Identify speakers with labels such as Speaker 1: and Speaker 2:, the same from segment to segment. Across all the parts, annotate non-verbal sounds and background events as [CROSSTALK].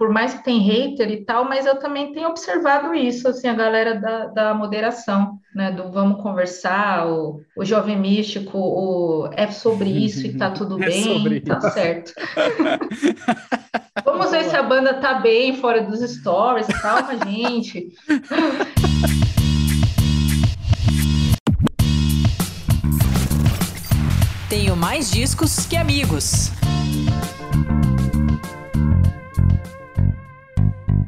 Speaker 1: por mais que tem hater e tal, mas eu também tenho observado isso, assim, a galera da, da moderação, né, do vamos conversar, o, o jovem místico, o é sobre isso e tá [LAUGHS] tudo é bem, tá isso. certo. [LAUGHS] vamos ver se a banda tá bem fora dos stories, calma, gente.
Speaker 2: Tenho mais discos que amigos.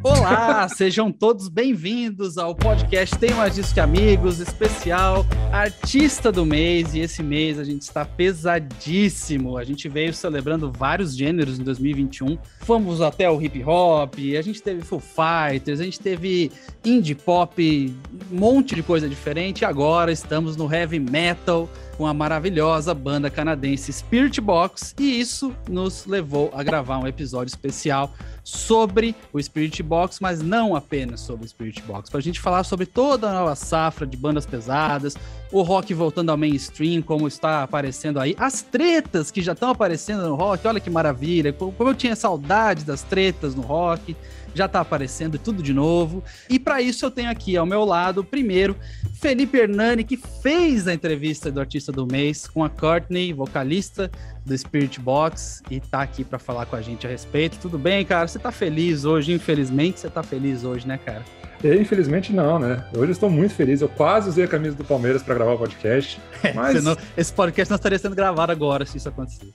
Speaker 2: Olá, sejam todos bem-vindos ao podcast Tem Mais Discos que Amigos, especial Artista do Mês. E esse mês a gente está pesadíssimo. A gente veio celebrando vários gêneros em 2021. Fomos até o hip hop, a gente teve Full Fighters, a gente teve indie pop, um monte de coisa diferente. Agora estamos no heavy metal com a maravilhosa banda canadense Spirit Box, e isso nos levou a gravar um episódio especial sobre o Spirit Box, mas não apenas sobre o Spirit Box, para a gente falar sobre toda a nova safra de bandas pesadas, o rock voltando ao mainstream, como está aparecendo aí, as tretas que já estão aparecendo no rock, olha que maravilha, como eu tinha saudade das tretas no rock já tá aparecendo tudo de novo. E para isso eu tenho aqui ao meu lado, primeiro, Felipe Hernani, que fez a entrevista do Artista do Mês com a Courtney, vocalista do Spirit Box, e tá aqui para falar com a gente a respeito. Tudo bem, cara? Você tá feliz hoje? Infelizmente, você tá feliz hoje, né, cara?
Speaker 3: E, infelizmente não, né? Hoje eu estou muito feliz. Eu quase usei a camisa do Palmeiras para gravar o podcast. [LAUGHS]
Speaker 2: É, mas... Não, esse podcast não estaria sendo gravado agora se isso acontecer.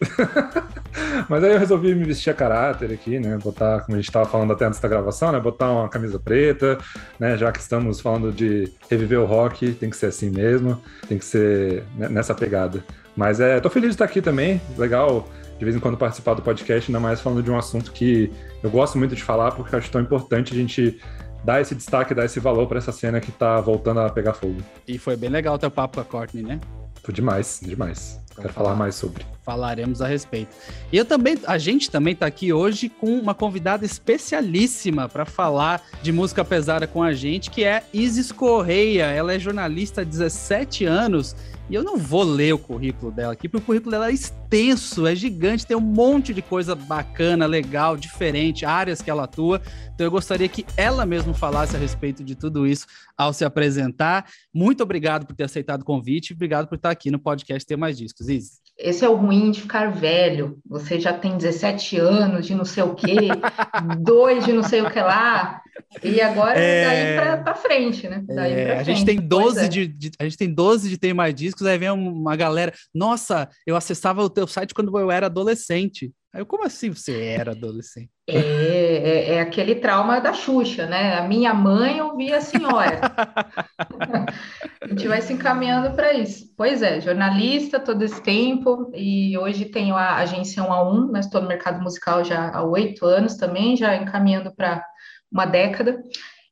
Speaker 2: [LAUGHS]
Speaker 3: mas aí eu resolvi me vestir a caráter aqui, né? Botar, como a gente estava falando até antes da gravação, né? Botar uma camisa preta, né? Já que estamos falando de reviver o rock, tem que ser assim mesmo, tem que ser nessa pegada. Mas é, tô feliz de estar aqui também. Legal de vez em quando participar do podcast, ainda mais falando de um assunto que eu gosto muito de falar, porque eu acho tão importante a gente dar esse destaque, dar esse valor para essa cena que tá voltando a pegar fogo.
Speaker 2: E foi bem legal o teu papo com a Courtney, né?
Speaker 3: Foi demais, demais. Então, Quero falar mais sobre.
Speaker 2: Falaremos a respeito. E eu também, a gente também está aqui hoje com uma convidada especialíssima para falar de música pesada com a gente, que é Isis Correia. Ela é jornalista há 17 anos e eu não vou ler o currículo dela aqui, porque o currículo dela é extenso, é gigante, tem um monte de coisa bacana, legal, diferente, áreas que ela atua. Então eu gostaria que ela mesma falasse a respeito de tudo isso ao se apresentar. Muito obrigado por ter aceitado o convite, obrigado por estar aqui no podcast Ter Mais Discos. Isis.
Speaker 1: Esse é o ruim de ficar velho. Você já tem 17 anos de não sei o quê, [LAUGHS] dois de não sei o que lá. E agora é... daí para frente, né? Daí
Speaker 2: é, frente. A gente tem 12 é. de, de, a gente tem 12 de ter mais discos, aí vem uma galera, nossa, eu acessava o teu site quando eu era adolescente. Aí eu, como assim você era adolescente?
Speaker 1: É, é, é, aquele trauma da Xuxa, né? A minha mãe ouvia a senhora. [LAUGHS] a gente vai se encaminhando para isso. Pois é, jornalista todo esse tempo, e hoje tenho a agência 1 a 1, mas estou no mercado musical já há oito anos também, já encaminhando para uma década.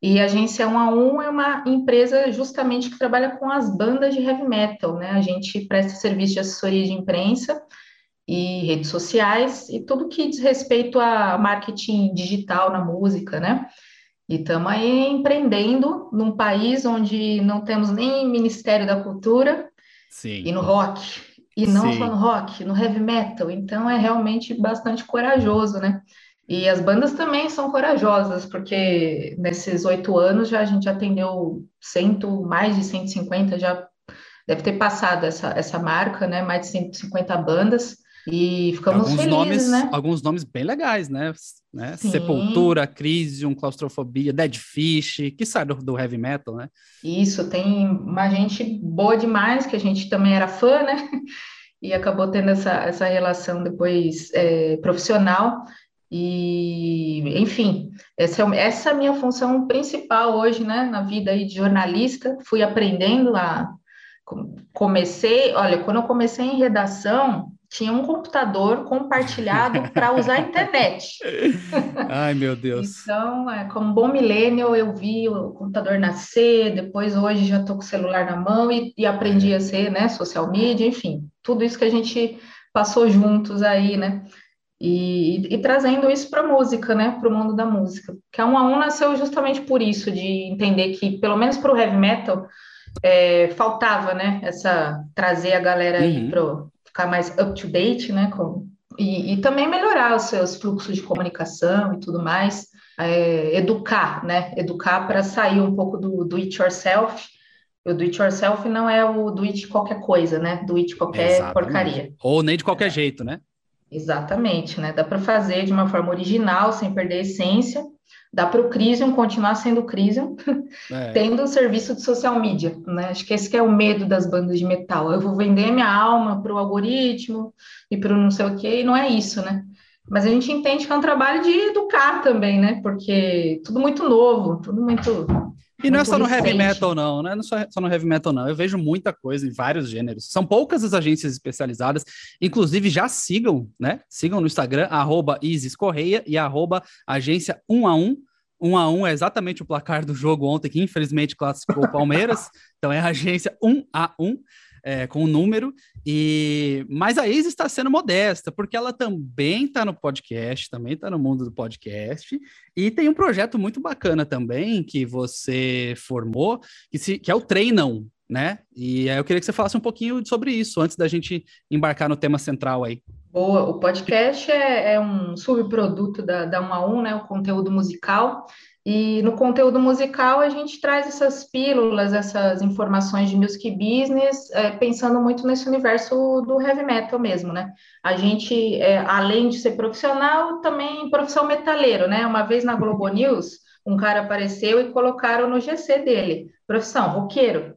Speaker 1: E a agência 1 a 1 é uma empresa justamente que trabalha com as bandas de heavy metal, né? A gente presta serviço de assessoria de imprensa e redes sociais e tudo que diz respeito a marketing digital na música, né? E estamos aí empreendendo num país onde não temos nem Ministério da Cultura Sim. e no rock. E não Sim. só no rock, no heavy metal. Então é realmente bastante corajoso, né? E as bandas também são corajosas, porque nesses oito anos já a gente atendeu cento, mais de 150, já deve ter passado essa, essa marca, né? Mais de 150 bandas. E ficamos alguns felizes,
Speaker 2: nomes,
Speaker 1: né?
Speaker 2: Alguns nomes bem legais, né? né? Sepultura, Crisium, Claustrofobia, Dead Fish, que sai do, do, heavy metal, né?
Speaker 1: Isso, tem uma gente boa demais, que a gente também era fã, né? [LAUGHS] E acabou tendo essa, essa relação depois é, profissional. E, enfim, essa é, essa é a minha função principal hoje, né? Na vida aí de jornalista. Fui aprendendo a... Comecei, olha, quando eu comecei em redação, tinha um computador compartilhado para usar a internet. [LAUGHS]
Speaker 2: Ai, meu Deus.
Speaker 1: então, é, como bom milênio, eu vi o computador nascer, depois hoje já estou com o celular na mão e, e, aprendi a ser, né, social media, enfim, tudo isso que a gente passou juntos aí, né? E, e, e trazendo isso para a música, né, para o mundo da música. Que a 1 a 1 nasceu justamente por isso, de entender que, pelo menos para o heavy metal, é, faltava, né, essa trazer a galera aí uhum. Ficar mais up to date, né? Com, e, e, também melhorar os seus fluxos de comunicação e tudo mais. é, educar, né? Educar para sair um pouco do, do it yourself. O do it yourself não é o do it qualquer coisa, né? Do it qualquer Exatamente. porcaria.
Speaker 2: Ou nem de qualquer jeito, né?
Speaker 1: Exatamente, né? Dá para fazer de uma forma original, sem perder a essência. Dá para o Crisium continuar sendo Crisium, é. [LAUGHS] tendo o serviço de social media, né? Acho que esse que é o medo das bandas de metal. Eu vou vender minha alma para o algoritmo e para o não sei o quê, e não é isso, né? Mas a gente entende que é um trabalho de educar também, né? Porque tudo muito novo, tudo muito.
Speaker 2: E não é só no heavy metal, não, não é só, no heavy metal, não. Eu vejo muita coisa em vários gêneros. São poucas as agências especializadas. Inclusive, já sigam, né? Sigam no Instagram, arroba Isis Correia e arroba agência 1 a 1. 1 a 1 é exatamente o placar do jogo ontem, que infelizmente classificou o Palmeiras. [LAUGHS] então é a agência 1 a 1 é, com o número, e mas a Isa está sendo modesta, porque ela também está no podcast, também está no mundo do podcast, e tem um projeto muito bacana também que você formou, que, se, que é o Treinão, né? E eu queria que você falasse um pouquinho sobre isso, antes da gente embarcar no tema central aí.
Speaker 1: Boa, o podcast é, é um subproduto da, da 1 a 1, né? O conteúdo musical. E no conteúdo musical a gente traz essas pílulas, essas informações de music business, é, pensando muito nesse universo do heavy metal mesmo, né? A gente, é, além de ser profissional, também profissão metaleiro, né? Uma vez na Globo News, um cara apareceu e colocaram no GC dele, profissão, roqueiro.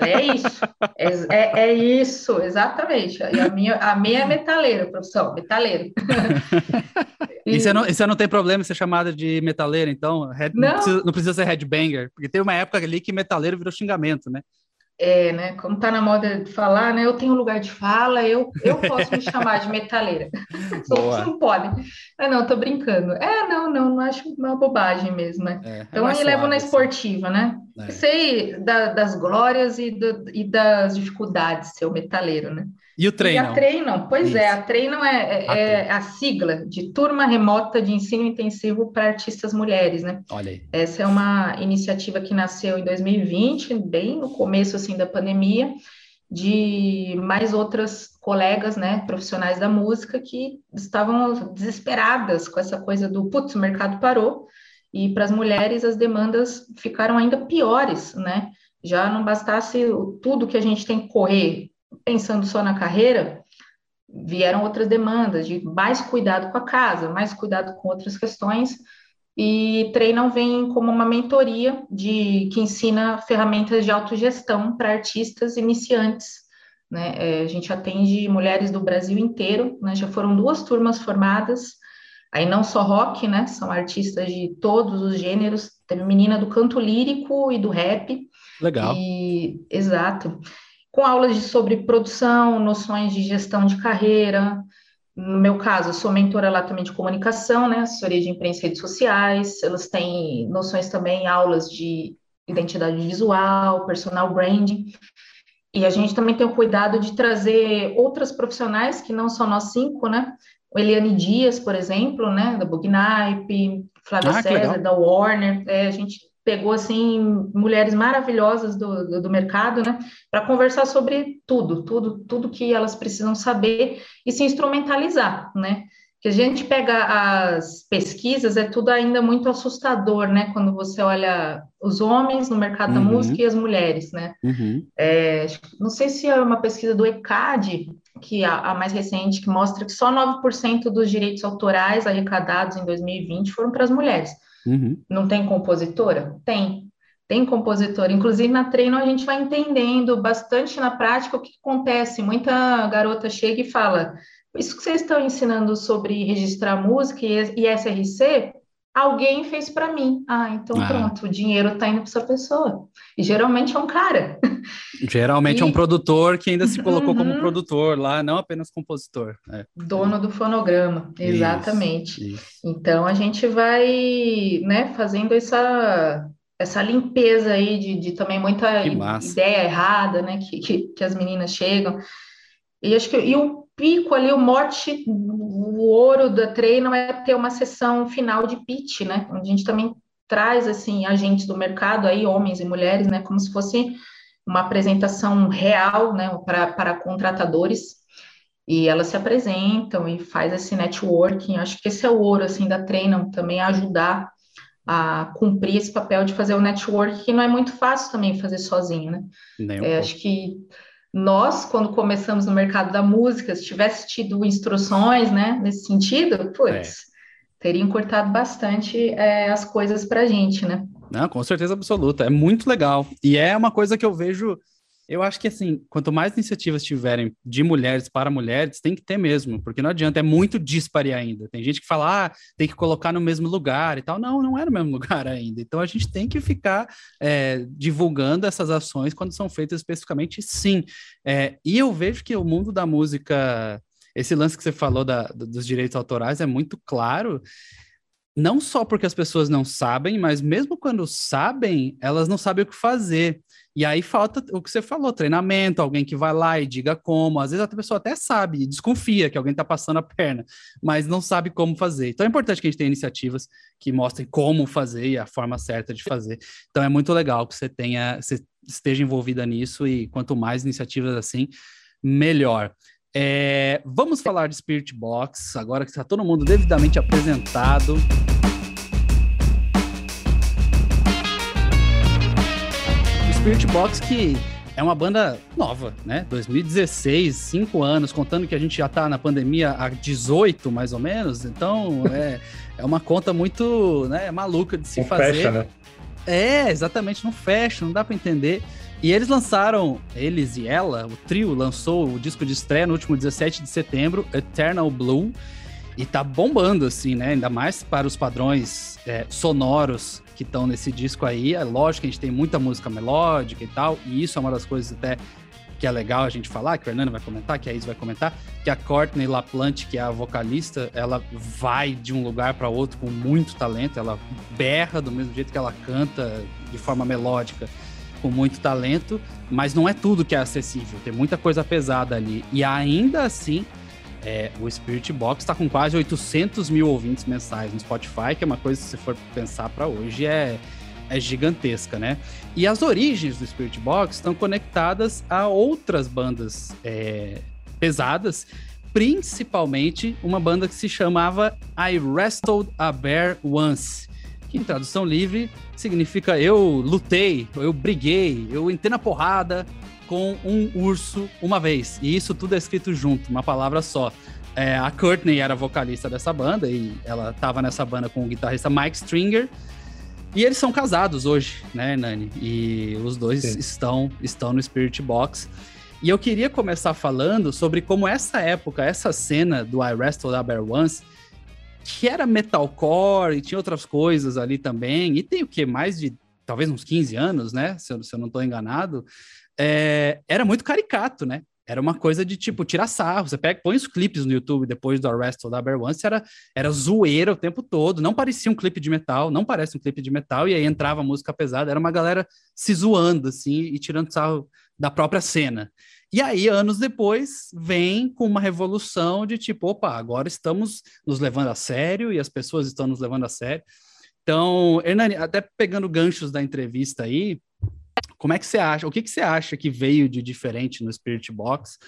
Speaker 1: É isso, é, é, é, isso, exatamente. A minha, a minha é metaleira, profissão, metaleiro. [LAUGHS]
Speaker 2: E, e, você não, você não tem problema em ser chamada de metaleira, então? Head, não. Não, precisa, não precisa ser headbanger, porque teve uma época ali que metaleiro virou xingamento, né?
Speaker 1: É, né? Como tá na moda de falar, né? Eu tenho lugar de fala, eu, eu posso me chamar de metaleira. Os outros não podem. Ah, não, tô brincando. É, não, não, não acho uma bobagem mesmo, né? É, é então, eu levo na assim. esportiva, né? É. Sei da, das glórias e, do, e das dificuldades ser o metaleiro, né?
Speaker 2: E o treino? E
Speaker 1: a Treinam, pois Isso. é, a Treinam é, é, a, é a sigla de Turma Remota de Ensino Intensivo para Artistas Mulheres, né?
Speaker 2: Olha aí.
Speaker 1: Essa é uma iniciativa que nasceu em 2020, bem no começo, assim, da pandemia, de mais outras colegas, né, profissionais da música que estavam desesperadas com essa coisa do, putz, o mercado parou, e para as mulheres as demandas ficaram ainda piores, né? Já não bastasse tudo que a gente tem que correr pensando só na carreira, vieram outras demandas de mais cuidado com a casa, mais cuidado com outras questões, e Treinam vem como uma mentoria de que ensina ferramentas de autogestão para artistas iniciantes. Né? É, a gente atende mulheres do Brasil inteiro, né? já foram duas turmas formadas, aí não só rock, né? são artistas de todos os gêneros, tem menina do canto lírico e do rap.
Speaker 2: Legal.
Speaker 1: E, exato com aulas de, sobre produção, noções de gestão de carreira. No meu caso, eu sou mentora lá também de comunicação, né? Assessoria de imprensa e redes sociais. Elas têm noções também, aulas de identidade visual, personal branding. E a gente também tem o cuidado de trazer outras profissionais que não são nós cinco, né? O Eliane Dias, por exemplo, né? Da Bugnipe, Flávia ah, César, da Warner. É, a gente pegou assim mulheres maravilhosas do, do, do mercado, né, para conversar sobre tudo, tudo, tudo que elas precisam saber e se instrumentalizar, né? Que a gente pega as pesquisas é tudo ainda muito assustador, né? Quando você olha os homens no mercado uhum. da música e as mulheres, né? Uhum. É, não sei se é uma pesquisa do ECAD, que a, a mais recente, que mostra que só 9% dos direitos autorais arrecadados em 2020 foram para as mulheres. Uhum. Não tem compositora? Tem. Tem compositora. Inclusive, na treino, a gente vai entendendo bastante na prática o que acontece. Muita garota chega e fala: Isso que vocês estão ensinando sobre registrar música e SRC, alguém fez para mim. Ah, então ah. pronto, o dinheiro está indo para essa pessoa. E geralmente é um cara.
Speaker 2: Geralmente e... é um produtor que ainda se colocou uhum. como produtor lá, não apenas compositor.
Speaker 1: É. Dono do fonograma, exatamente. Isso, isso. Então a gente vai né, fazendo essa, essa limpeza aí de, de também muita ideia errada, né? Que, que, que as meninas chegam. E acho que e o pico ali, o mote, o ouro da treino é ter uma sessão final de pitch, né? Onde a gente também traz assim agentes do mercado aí, homens e mulheres, né? Como se fosse uma apresentação real, né? Para, para contratadores e elas se apresentam e faz esse networking. Acho que esse é o ouro assim da treino também ajudar a cumprir esse papel de fazer o network, que não é muito fácil também fazer sozinho, né? Um é, acho que nós, quando começamos no mercado da música, se tivesse tido instruções, né, nesse sentido, putz, é. teria encurtado bastante é, as coisas para a gente, né?
Speaker 2: Não, com certeza absoluta. É muito legal. E é uma coisa que eu vejo eu acho que, assim, quanto mais iniciativas tiverem de mulheres para mulheres, tem que ter mesmo, porque não adianta, é muito dispare ainda. Tem gente que fala, ah, tem que colocar no mesmo lugar e tal. Não, não é no mesmo [LAUGHS] lugar ainda. Então, a gente tem que ficar é, divulgando essas ações quando são feitas especificamente, sim. É, e eu vejo que o mundo da música, esse lance que você falou da, dos direitos autorais é muito claro não só porque as pessoas não sabem, mas mesmo quando sabem, elas não sabem o que fazer. E aí falta o que você falou, treinamento, alguém que vai lá e diga como. Às vezes a pessoa até sabe, desconfia que alguém está passando a perna, mas não sabe como fazer. Então é importante que a gente tenha iniciativas que mostrem como fazer e a forma certa de fazer. Então é muito legal que você tenha, você esteja envolvida nisso e quanto mais iniciativas assim, melhor. É, vamos falar de Spirit Box, agora que está todo mundo devidamente apresentado. Spirit Box, que é uma banda nova, né? 2016, cinco anos, contando que a gente já tá na pandemia há 18, mais ou menos. Então, [LAUGHS] é, é uma conta muito né, maluca de se não fazer. Fecha, né? É, exatamente, não fecha, não dá para entender. E eles lançaram, eles e ela, o trio lançou o disco de estreia no último 17 de setembro, Eternal Blue, e tá bombando, assim, né? Ainda mais para os padrões é, sonoros que estão nesse disco aí. É lógico que a gente tem muita música melódica e tal, e isso é uma das coisas até que é legal a gente falar, que o Hernando vai comentar, que a Is vai comentar, que a Courtney LaPlante, que é a vocalista, ela vai de um lugar para outro com muito talento, ela berra do mesmo jeito que ela canta de forma melódica, com muito talento, mas não é tudo que é acessível, tem muita coisa pesada ali. E ainda assim, é, o Spirit Box está com quase 800 mil ouvintes mensais no Spotify, que é uma coisa, se for pensar para hoje, é, é gigantesca, né? E as origens do Spirit Box estão conectadas a outras bandas é, pesadas, principalmente uma banda que se chamava I Wrestled a Bear Once, que em tradução livre significa eu lutei, eu briguei, eu entrei na porrada, com um urso uma vez. E isso tudo é escrito junto, uma palavra só. É, a Courtney era vocalista dessa banda e ela estava nessa banda com o guitarrista Mike Stringer. E eles são casados hoje, né, Nani? E os dois estão, estão no Spirit Box. E eu queria começar falando sobre como essa época, essa cena do I Wrestle da Bear Once, que era metalcore e tinha outras coisas ali também, e tem o que? Mais de talvez uns 15 anos, né? Se eu, se eu não estou enganado é, era muito caricato, né? Era uma coisa de tipo tirar sarro. Você pega, põe os clipes no YouTube depois do Arrest da Bear Once, era, era zoeira o tempo todo. Não parecia um clipe de metal, não parece um clipe de metal, e aí entrava música pesada. Era uma galera se zoando, assim, e tirando sarro da própria cena. E aí, anos depois, vem com uma revolução de tipo, opa, agora estamos nos levando a sério e as pessoas estão nos levando a sério. Então, Hernani, até pegando ganchos da entrevista aí, como é que você acha? O que, que você acha que veio de diferente no Spirit Box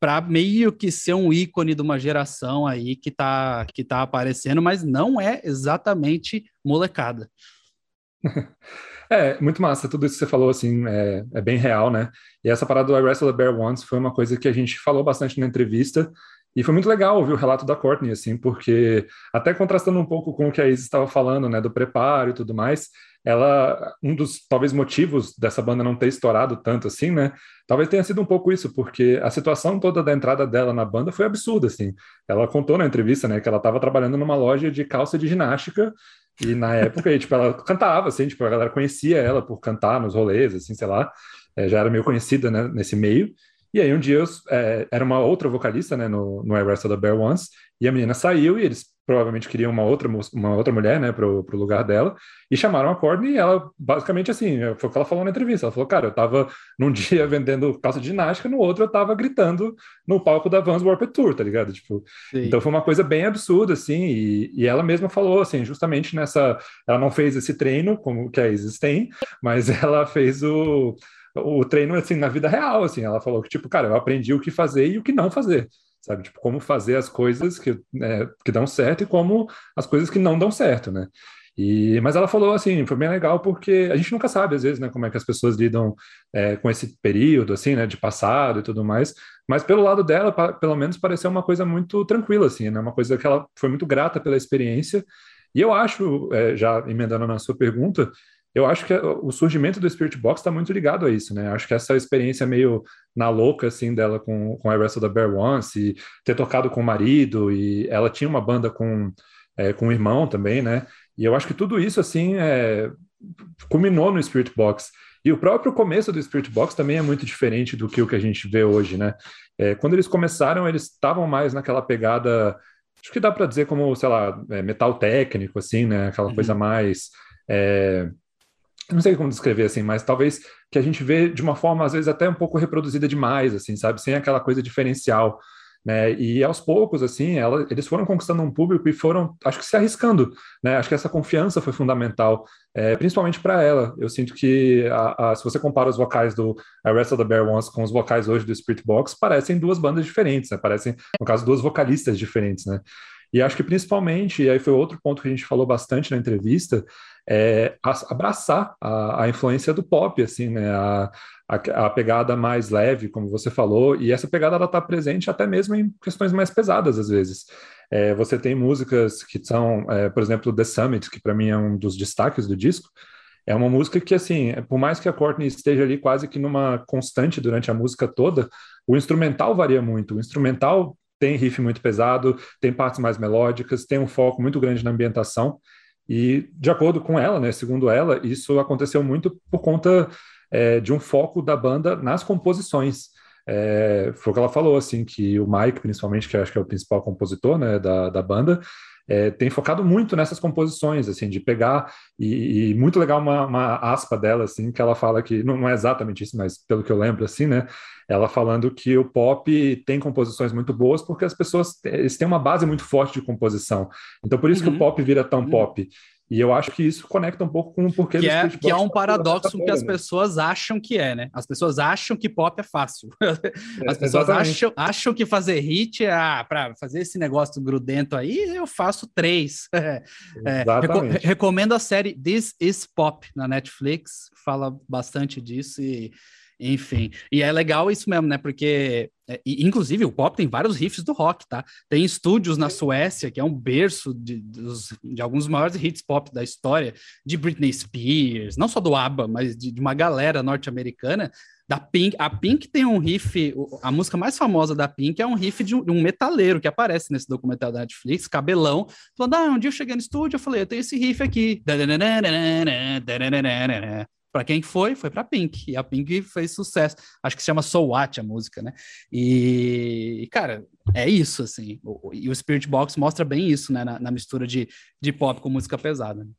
Speaker 2: para meio que ser um ícone de uma geração aí que está que tá aparecendo, mas não é exatamente molecada. [LAUGHS]
Speaker 3: É, muito massa. Tudo isso que você falou, assim, é, é bem real, né? E essa parada do I Wrestle the Bear Once foi uma coisa que a gente falou bastante na entrevista. E foi muito legal ouvir o relato da Courtney, assim, porque até contrastando um pouco com o que a Isis estava falando, né, do preparo e tudo mais, ela, um dos, talvez, motivos dessa banda não ter estourado tanto assim, né, talvez tenha sido um pouco isso, porque a situação toda da entrada dela na banda foi absurda, assim. Ela contou na entrevista, né, que ela estava trabalhando numa loja de calça de ginástica e na época, tipo, ela cantava, assim, tipo, a galera conhecia ela por cantar nos rolês, assim, sei lá, é, já era meio conhecida, né, nesse meio. E aí um dia eu, é, era uma outra vocalista, né, no, no I Wrestle the Bear Once, e a menina saiu e eles provavelmente queriam uma outra, uma outra mulher, né, pro, pro lugar dela, e chamaram a Courtney e ela, basicamente assim, foi o que ela falou na entrevista, ela falou, cara, eu tava num [LAUGHS] dia vendendo calça de ginástica, no outro eu tava gritando no palco da Vans Warped Tour, tá ligado? Tipo, então foi uma coisa bem absurda, assim, e, e ela mesma falou, assim, justamente nessa, ela não fez esse treino, como que a Isis tem, mas [LAUGHS] ela fez o o treino assim na vida real, assim, ela falou que tipo, cara, eu aprendi o que fazer e o que não fazer, sabe? Tipo, como fazer as coisas que, é, que dão certo e como as coisas que não dão certo, né? E, mas ela falou assim, foi bem legal porque a gente nunca sabe às vezes, né, como é que as pessoas lidam é, com esse período, assim, né, de passado e tudo mais. Mas pelo lado dela, pelo menos pareceu uma coisa muito tranquila, assim, né, uma coisa que ela foi muito grata pela experiência. E eu acho, é, já emendando na sua pergunta, eu acho que o surgimento do Spirit Box está muito ligado a isso, né? Acho que essa experiência meio na louca, assim, dela com, com a Wrestle the Bear Once, e ter tocado com o marido, e ela tinha uma banda com, é, com o irmão também, né? E eu acho que tudo isso, assim, é, culminou no Spirit Box. E o próprio começo do Spirit Box também é muito diferente do que o que a gente vê hoje, né? É, quando eles começaram, eles estavam mais naquela pegada, acho que dá para dizer como, sei lá, é, metal técnico, assim, né? Aquela uhum. coisa mais... É, não sei como descrever assim, mas talvez que a gente vê de uma forma às vezes até um pouco reproduzida demais, assim, sabe, sem aquela coisa diferencial, né? E aos poucos, assim, ela, eles foram conquistando um público e foram, acho que se arriscando, né? Acho que essa confiança foi fundamental, é, principalmente para ela. Eu sinto que a, a, se você compara os vocais do I Wrestle the Bear Once com os vocais hoje do Spirit Box, parecem duas bandas diferentes, né? Parecem, no caso, duas vocalistas diferentes, né? E acho que principalmente, e aí foi outro ponto que a gente falou bastante na entrevista, é abraçar a, a influência do pop, assim, né? A, a, a, pegada mais leve, como você falou, e essa pegada ela está presente até mesmo em questões mais pesadas às vezes. É, você tem músicas que são, é, por exemplo, The Summit, que para mim é um dos destaques do disco. É uma música que, assim, por mais que a Courtney esteja ali quase que numa constante durante a música toda, o instrumental varia muito. O instrumental tem riff muito pesado, tem partes mais melódicas, tem um foco muito grande na ambientação. E, de acordo com ela, né, segundo ela, isso aconteceu muito por conta é, de um foco da banda nas composições. É, foi o que ela falou, assim, que o Mike, principalmente, que acho que é o principal compositor né, da, da banda, é, tem focado muito nessas composições, assim, de pegar, e, e muito legal uma, uma, aspa dela, assim, que ela fala que, não, não, é exatamente isso, mas pelo que eu lembro, assim, né, ela falando que o pop tem composições muito boas porque as pessoas, eles têm uma base muito forte de composição, então por isso uhum. que o uhum. pop vira tão uhum. pop, e eu acho que isso conecta um pouco com o porquê
Speaker 2: que é, que é um paradoxo que as pessoas acham que é, né? As pessoas acham que pop é fácil. [LAUGHS] As pessoas acham, acham que fazer hit é ah, para fazer esse negócio grudento aí, eu faço três. [LAUGHS] É, reco recomendo a série This Is Pop na Netflix, fala bastante disso e enfim, e é legal isso mesmo, né? Porque, é, inclusive, o pop tem vários riffs do rock, tá? Tem estúdios na Suécia, que é um berço de, de, de alguns maiores hits pop da história, de Britney Spears, não só do ABBA, mas de, de uma galera norte-americana. Da Pink, a Pink tem um riff, a música mais famosa da Pink é um riff de um, de um metaleiro que aparece nesse documentário da Netflix, cabelão, falando: Ah, um dia eu cheguei no estúdio, eu falei, eu tenho esse riff aqui. Para quem foi, foi para Pink. E a Pink fez sucesso. Acho que se chama So What a música, né? E, cara, é isso, assim. E o Spirit Box mostra bem isso, né? Na, na mistura de, de pop com música pesada. Né?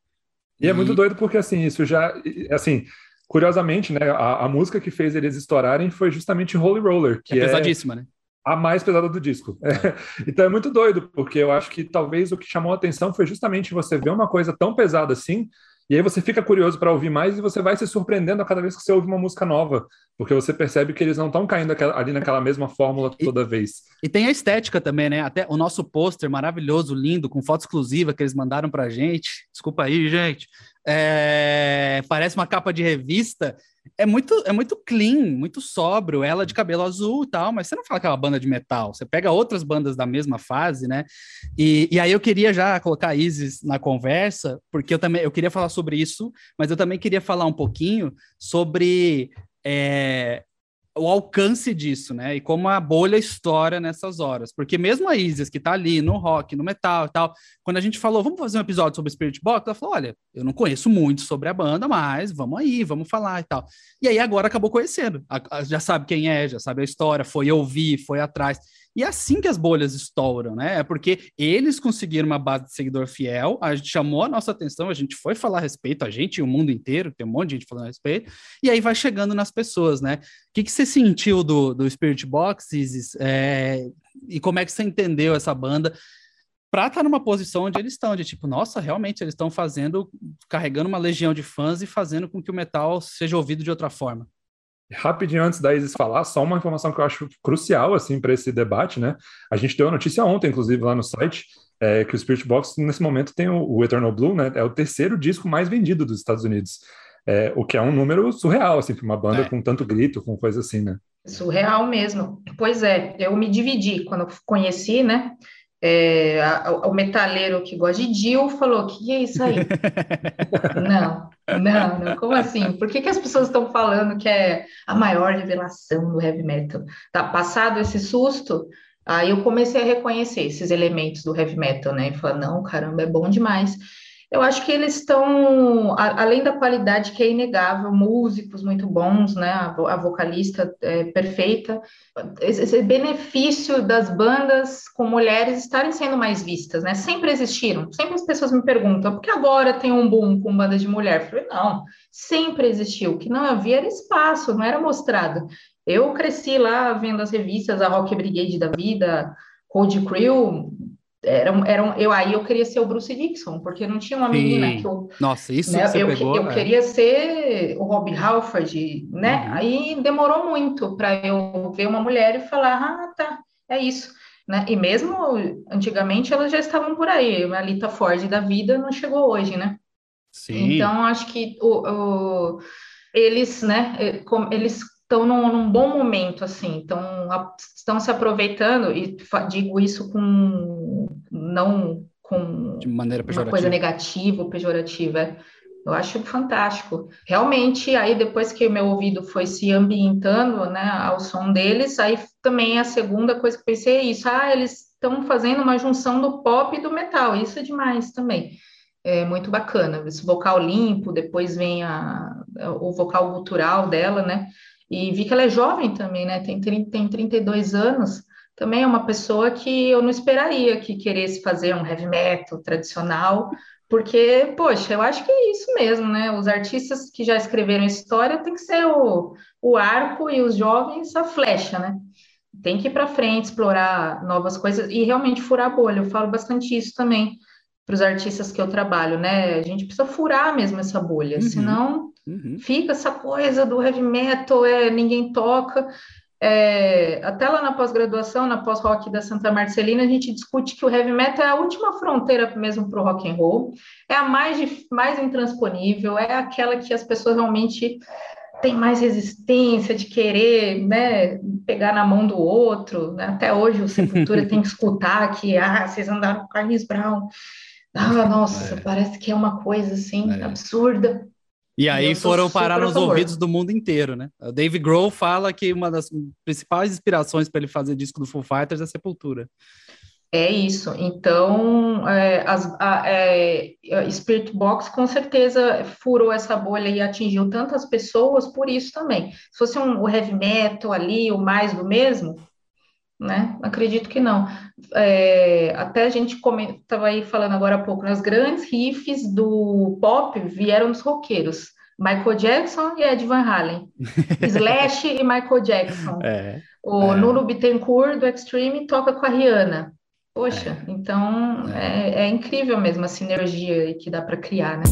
Speaker 3: E, e, é muito doido porque, assim, isso já. Assim, curiosamente, né? A, a, música que fez eles estourarem foi justamente Holy Roller, que é.
Speaker 2: Pesadíssima, é... né?
Speaker 3: a mais pesada do disco. É. [LAUGHS] então é muito doido, porque eu acho que talvez o que chamou a atenção foi justamente você ver uma coisa tão pesada assim, e aí você fica curioso para ouvir mais e você vai se surpreendendo a cada vez que você ouve uma música nova, porque você percebe que eles não estão caindo ali naquela mesma fórmula toda
Speaker 2: e,
Speaker 3: vez.
Speaker 2: E tem a estética também, né? Até o nosso pôster maravilhoso, lindo, com foto exclusiva que eles mandaram pra gente. Desculpa aí, gente. É... Parece uma capa de revista. É muito, é muito clean, muito sóbrio, ela de cabelo azul e tal, mas você não fala que é uma banda de metal, você pega outras bandas da mesma fase, né? E, e aí eu queria já colocar a Isis na conversa, porque eu também eu queria falar sobre isso, mas eu também queria falar um pouquinho sobre é, o alcance disso, né? E como a bolha estoura nessas horas. Porque mesmo a Isis, que tá ali no rock, no metal e tal, quando a gente falou, vamos fazer um episódio sobre Spirit Box, ela falou: olha, eu não conheço muito sobre a banda, mas vamos aí, vamos falar e tal. E aí agora acabou conhecendo. Já sabe quem é, já sabe a história, foi ouvir, foi atrás. E é assim que as bolhas estouram, né? É porque eles conseguiram uma base de seguidor fiel, a gente chamou a nossa atenção, a gente foi falar a respeito, a gente e o mundo inteiro, tem um monte de gente falando a respeito, e aí vai chegando nas pessoas, né? O que, que você sentiu do, do Spirit Box, Isis? É, e como é que você entendeu essa banda? Pra estar tá numa posição onde eles estão, de tipo, nossa, realmente eles estão fazendo, carregando uma legião de fãs e fazendo com que o metal seja ouvido de outra forma.
Speaker 3: Rapidinho antes da Isis falar, só uma informação que eu acho crucial assim para esse debate, né? A gente deu a notícia ontem, inclusive, lá no site, é, que o Spirit Box, nesse momento, tem o, o, Eternal Blue, né? É o terceiro disco mais vendido dos Estados Unidos. É, o que é um número surreal, assim, para uma banda é. com tanto grito, com coisa assim, né?
Speaker 1: Surreal mesmo. Pois é, eu me dividi quando eu conheci, né? É, a, o metaleiro que gosta de Dio falou: que é isso aí? [LAUGHS] não, não, não, como assim? Por que, que as pessoas estão falando que é a maior revelação do heavy metal? Tá passado esse susto? Aí eu comecei a reconhecer esses elementos do heavy metal, né? E falar: não, caramba, é bom demais. Eu acho que eles estão, além da qualidade que é inegável, músicos muito bons, né? A, vocalista é perfeita. Esse benefício das bandas com mulheres estarem sendo mais vistas, né? Sempre existiram. Sempre as pessoas me perguntam, por que agora tem um boom com bandas de mulher? Eu falei, não, sempre existiu. O que não havia era espaço, não era mostrado. Eu cresci lá vendo as revistas, a Rock Brigade da vida, Cold Crew, eram, eram, eu aí eu queria ser o Bruce Dixon, porque não tinha uma Sim. menina que eu.
Speaker 2: Nossa, isso né,
Speaker 1: que eu,
Speaker 2: pegou,
Speaker 1: eu
Speaker 2: é.
Speaker 1: queria ser o Rob Halford, né? Uhum. Aí demorou muito para eu ver uma mulher e falar, ah, tá, é isso. Né? E mesmo antigamente elas já estavam por aí, a Lita Ford da vida não chegou hoje, né? Sim. Então acho que o, o eles, né, eles estão num, num, bom momento, assim, então estão se aproveitando, e digo isso com não com
Speaker 2: de maneira
Speaker 1: uma coisa negativa, pejorativa. É. Eu acho fantástico. Realmente, aí depois que o meu ouvido foi se ambientando, né, ao som deles, aí também a segunda coisa que pensei é isso. Ah, eles estão fazendo uma junção do pop e do metal. Isso é demais também. É muito bacana. Esse vocal limpo, depois vem a, o vocal gutural dela, né? E vi que ela é jovem também, né? Tem, 30, tem 32 anos. Também é uma pessoa que eu não esperaria que queresse fazer um heavy metal tradicional, porque, poxa, eu acho que é isso mesmo, né? Os artistas que já escreveram história tem que ser o, o arco e os jovens a flecha, né? Tem que ir para frente, explorar novas coisas e realmente furar a bolha. Eu falo bastante isso também para os artistas que eu trabalho, né? A gente precisa furar mesmo essa bolha, uhum. senão Uhum. Fica essa coisa do heavy metal, é, ninguém toca. É, até lá na pós-graduação, na pós-rock da Santa Marcelina, a gente discute que o heavy metal é a última fronteira mesmo para o rock and roll, é a mais, mais intransponível, é aquela que as pessoas realmente têm mais resistência de querer né, pegar na mão do outro. Né? Até hoje o Sepultura [LAUGHS] tem que escutar que ah, vocês andaram com Carlos Brown. Ah, nossa, é. parece que é uma coisa assim é. absurda.
Speaker 2: E aí foram parar nos ouvidos do mundo inteiro, né? O Dave Grohl fala que uma das principais inspirações para ele fazer disco do Foo Fighters é Sepultura.
Speaker 1: É isso. Então, é, as, a, é, a Spirit Box com certeza furou essa bolha e atingiu tantas pessoas por isso também. Se fosse um, o heavy metal ali, o mais do mesmo, né? Acredito que não. É, até a gente estava aí falando agora há pouco, né? grandes riffs do pop vieram dos roqueiros. Michael Jackson e Ed Van Halen. [LAUGHS] Slash e Michael Jackson. É, o é. Nuno Bittencourt do Extreme toca com a Rihanna. Poxa, é. então é. é, é incrível mesmo a sinergia que dá para criar, né?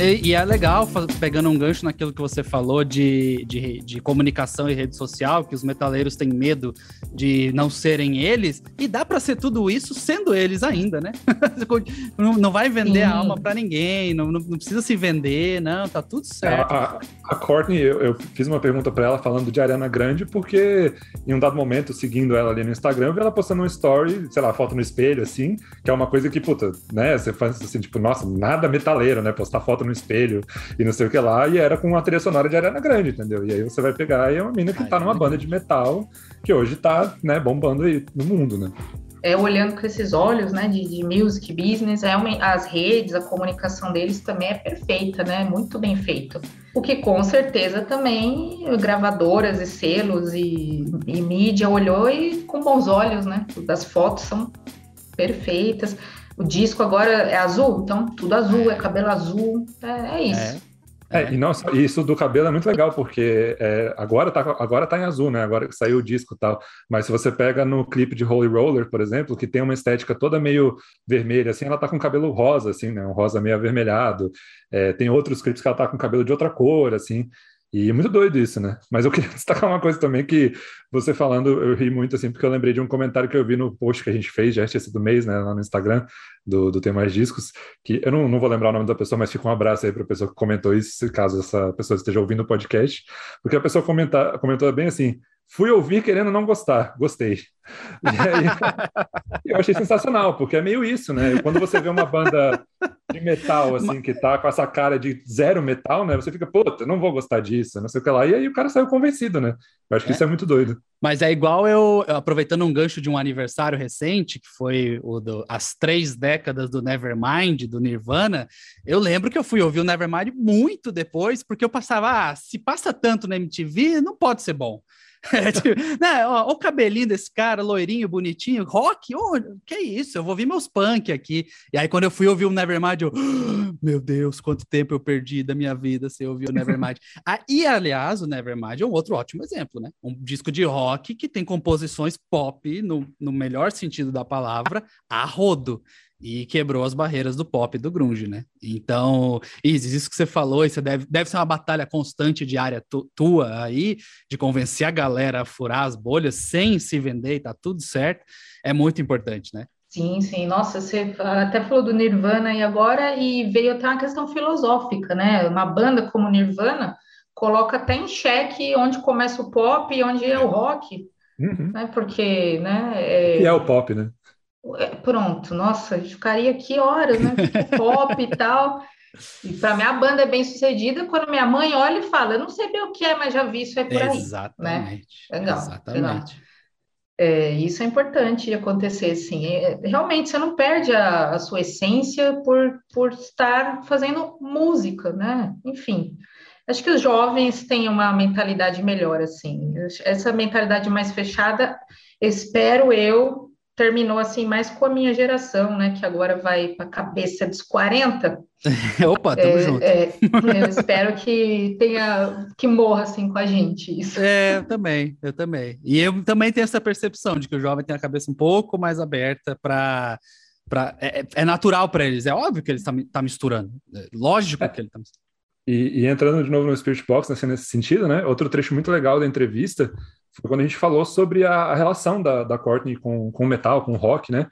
Speaker 2: E, e, é legal, pegando um gancho naquilo que você falou de, de, de, comunicação e rede social, que os metaleiros têm medo de não serem eles, e dá para ser tudo isso sendo eles ainda, né? [LAUGHS] não, não vai vender Sim. a alma para ninguém, não, não, precisa se vender, não, tá tudo certo.
Speaker 3: A, a, a Courtney, eu, eu, fiz uma pergunta para ela falando de Ariana Grande, porque em um dado momento, seguindo ela ali no Instagram, eu vi ela postando um story, sei lá, foto no espelho, assim, que é uma coisa que, puta, né, você faz assim, tipo, nossa, nada metaleiro, né, postar foto no no espelho e não sei o que lá, e era com a trilha sonora de Ariana Grande, entendeu? E aí você vai pegar e é uma mina que Ai, tá numa banda de metal que hoje tá, né, bombando aí no mundo, né?
Speaker 1: É, olhando com esses olhos, né, de, de music business, é uma, as redes, a comunicação deles também é perfeita, né, muito bem feito. O que com certeza também gravadoras e selos e, e mídia olhou e com bons olhos, né, as fotos são perfeitas. O disco agora é azul, então tudo azul, é cabelo azul, é, é isso. É.
Speaker 3: É, é, e não, isso do cabelo é muito legal, porque é, agora, tá, agora tá em azul, né? Agora que saiu o disco e tal. Mas se você pega no clipe de Holy Roller, por exemplo, que tem uma estética toda meio vermelha, assim, ela tá com cabelo rosa, assim, né? Um rosa meio avermelhado. É, tem outros clipes que ela tá com cabelo de outra cor, assim. E é muito doido isso, né? Mas eu [LAUGHS] queria destacar uma coisa também que você falando, eu ri muito assim, porque eu lembrei de um comentário que eu vi no post que a gente fez, já esse do mês, né, lá no Instagram, do, do Tem Mais Discos, que eu não, não vou lembrar o nome da pessoa, mas fica um abraço aí para a pessoa que comentou isso, caso essa pessoa esteja ouvindo o podcast, porque a pessoa comenta, comentou bem assim, Fui ouvir querendo não gostar, gostei. E aí, [LAUGHS] eu achei sensacional, porque é meio isso, né? Quando você vê uma banda de metal, [LAUGHS] assim, que tá com essa cara de zero metal, né? Você fica, puta, não vou gostar disso, não sei o que lá. E aí o cara saiu convencido, né? Eu acho que é. isso é muito doido.
Speaker 2: Mas é igual eu, aproveitando um gancho de um aniversário recente, que foi o do, as três décadas do Nevermind, do Nirvana, eu lembro que eu fui ouvir o Nevermind muito depois, porque eu passava, ah, se passa tanto na MTV, não pode ser bom. [LAUGHS] É, tipo, né, ó, o cabelinho desse cara, loirinho, bonitinho, rock, oh, que isso, eu vou ouvir meus punk aqui. E aí, quando eu fui ouvir o Nevermind, eu, oh, [GASPS] meu Deus, quanto tempo eu perdi da minha vida se eu ouvir o Nevermind. [LAUGHS] ah, e, aliás, o Nevermind é um outro ótimo exemplo, né? Um disco de rock que tem composições pop, no, no melhor sentido da palavra, a rodo e quebrou as barreiras do pop e do grunge, né? Então, Isis, isso que você falou, isso deve, deve ser uma batalha constante diária tu, tua aí, de convencer a galera a furar as bolhas sem se vender e tá tudo certo, é muito importante, né?
Speaker 1: Sim, sim. Nossa, você até falou do Nirvana e agora, e veio até uma questão filosófica, né? Uma banda como Nirvana coloca até em xeque onde começa o pop e onde é o rock, uhum. né? Porque, né?
Speaker 3: É... E é o pop, né?
Speaker 1: É, pronto, nossa, ficaria aqui horas, né? [LAUGHS] Pop e tal. E para mim a banda é bem sucedida quando minha mãe olha e fala, eu não sei bem o que é, mas já vi isso aí por aí.
Speaker 2: Exatamente.
Speaker 1: Né? Legal.
Speaker 2: Exatamente. Legal.
Speaker 1: É, isso é importante acontecer, sim. É, realmente você não perde a, a, sua essência por, por estar fazendo música, né? Enfim, acho que os jovens têm uma mentalidade melhor, assim. Essa mentalidade mais fechada, espero eu terminou assim mais com a minha geração, né? Que agora vai para a cabeça dos 40. [LAUGHS]
Speaker 2: Opa, tamo é, junto.
Speaker 1: É, eu espero que tenha que morra assim com a gente. Isso.
Speaker 2: É, eu também, eu também. E eu também tenho essa percepção de que o jovem tem a cabeça um pouco mais aberta para Pra, é, é natural para eles, é óbvio que ele está tá misturando. É lógico é. que ele está misturando.
Speaker 3: E, e, entrando de novo no Spirit Box, né, nesse sentido, né? Outro trecho muito legal da entrevista foi quando a gente falou sobre a, a relação da, da Courtney com, com o metal, com o rock, né?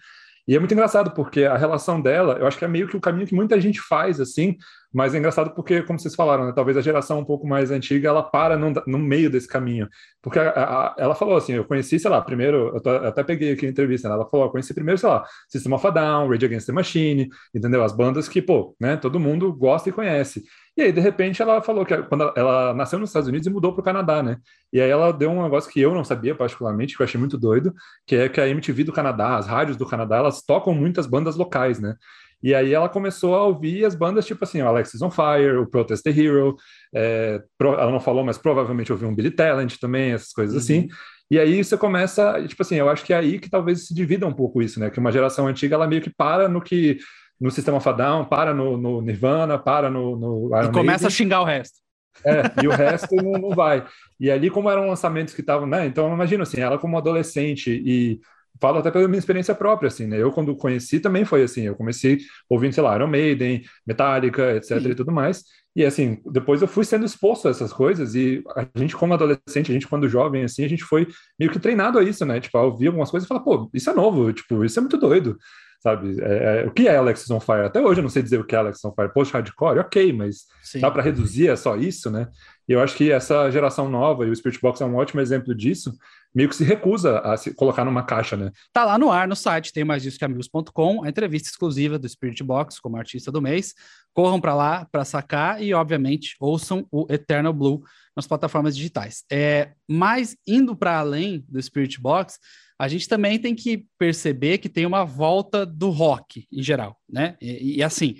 Speaker 3: E é muito engraçado, porque a relação dela, eu acho que é meio que o caminho que muita gente faz, assim, mas é engraçado porque, como vocês falaram, né, talvez a geração um pouco mais antiga, ela para no, no meio desse caminho. Porque a, a, ela falou assim, eu conheci, sei lá, primeiro, eu, tô, eu até peguei aqui a entrevista, né, ela falou, eu conheci primeiro, sei lá, System of a Down, Rage Against the Machine, entendeu? As bandas que, pô, né, todo mundo gosta e conhece. E aí, de repente, ela falou que quando ela, ela nasceu nos Estados Unidos e mudou para o Canadá, né? E aí ela deu um negócio que eu não sabia particularmente, que eu achei muito doido, que é que a MTV do Canadá, as rádios do Canadá, elas tocam muitas bandas locais, né? E aí ela começou a ouvir as bandas tipo assim, o Alexis on Fire, o Protest the Hero, é, ela não falou, mas provavelmente ouviu um Billy Talent também, essas coisas uhum. assim. E aí você começa, tipo assim, eu acho que é aí que talvez se divida um pouco isso, né? Que uma geração antiga, ela meio que para no que no Sistema Fadão, para no, no, Nirvana, para no, no
Speaker 2: Iron E começa Maiden. a xingar o resto.
Speaker 3: É, e o resto não, não, vai. E ali, como eram lançamentos que estavam, né? Então, eu imagino assim, ela como adolescente e falo até pela minha experiência própria, assim, né? Eu, quando conheci, também foi assim. Eu comecei ouvindo, sei lá, Iron Maiden, Metallica, etc Sim. e tudo mais. E, assim, depois eu fui sendo exposto a essas coisas e a gente, como adolescente, a gente, quando jovem, assim, a gente foi meio que treinado a isso, né? Tipo, a ouvir algumas coisas e falar, pô, isso é novo, tipo, isso é muito doido sabe? É, é, o que é Alexis on Fire? Até hoje eu não sei dizer o que é Alexis on Fire. Post-hardcore, ok, mas Sim. dá para reduzir, é só isso, né? E eu acho que essa geração nova, e o Spirit Box é um ótimo exemplo disso, meio que se recusa a se colocar numa caixa, né?
Speaker 2: Tá lá no ar, no site, tem mais disso que amigos.com, a entrevista exclusiva do Spirit Box como artista do mês. Corram para lá para sacar e, obviamente, ouçam o Eternal Blue nas plataformas digitais. É, mas indo para além do Spirit Box, a gente também tem que perceber que tem uma volta do rock em geral, né? E, e assim,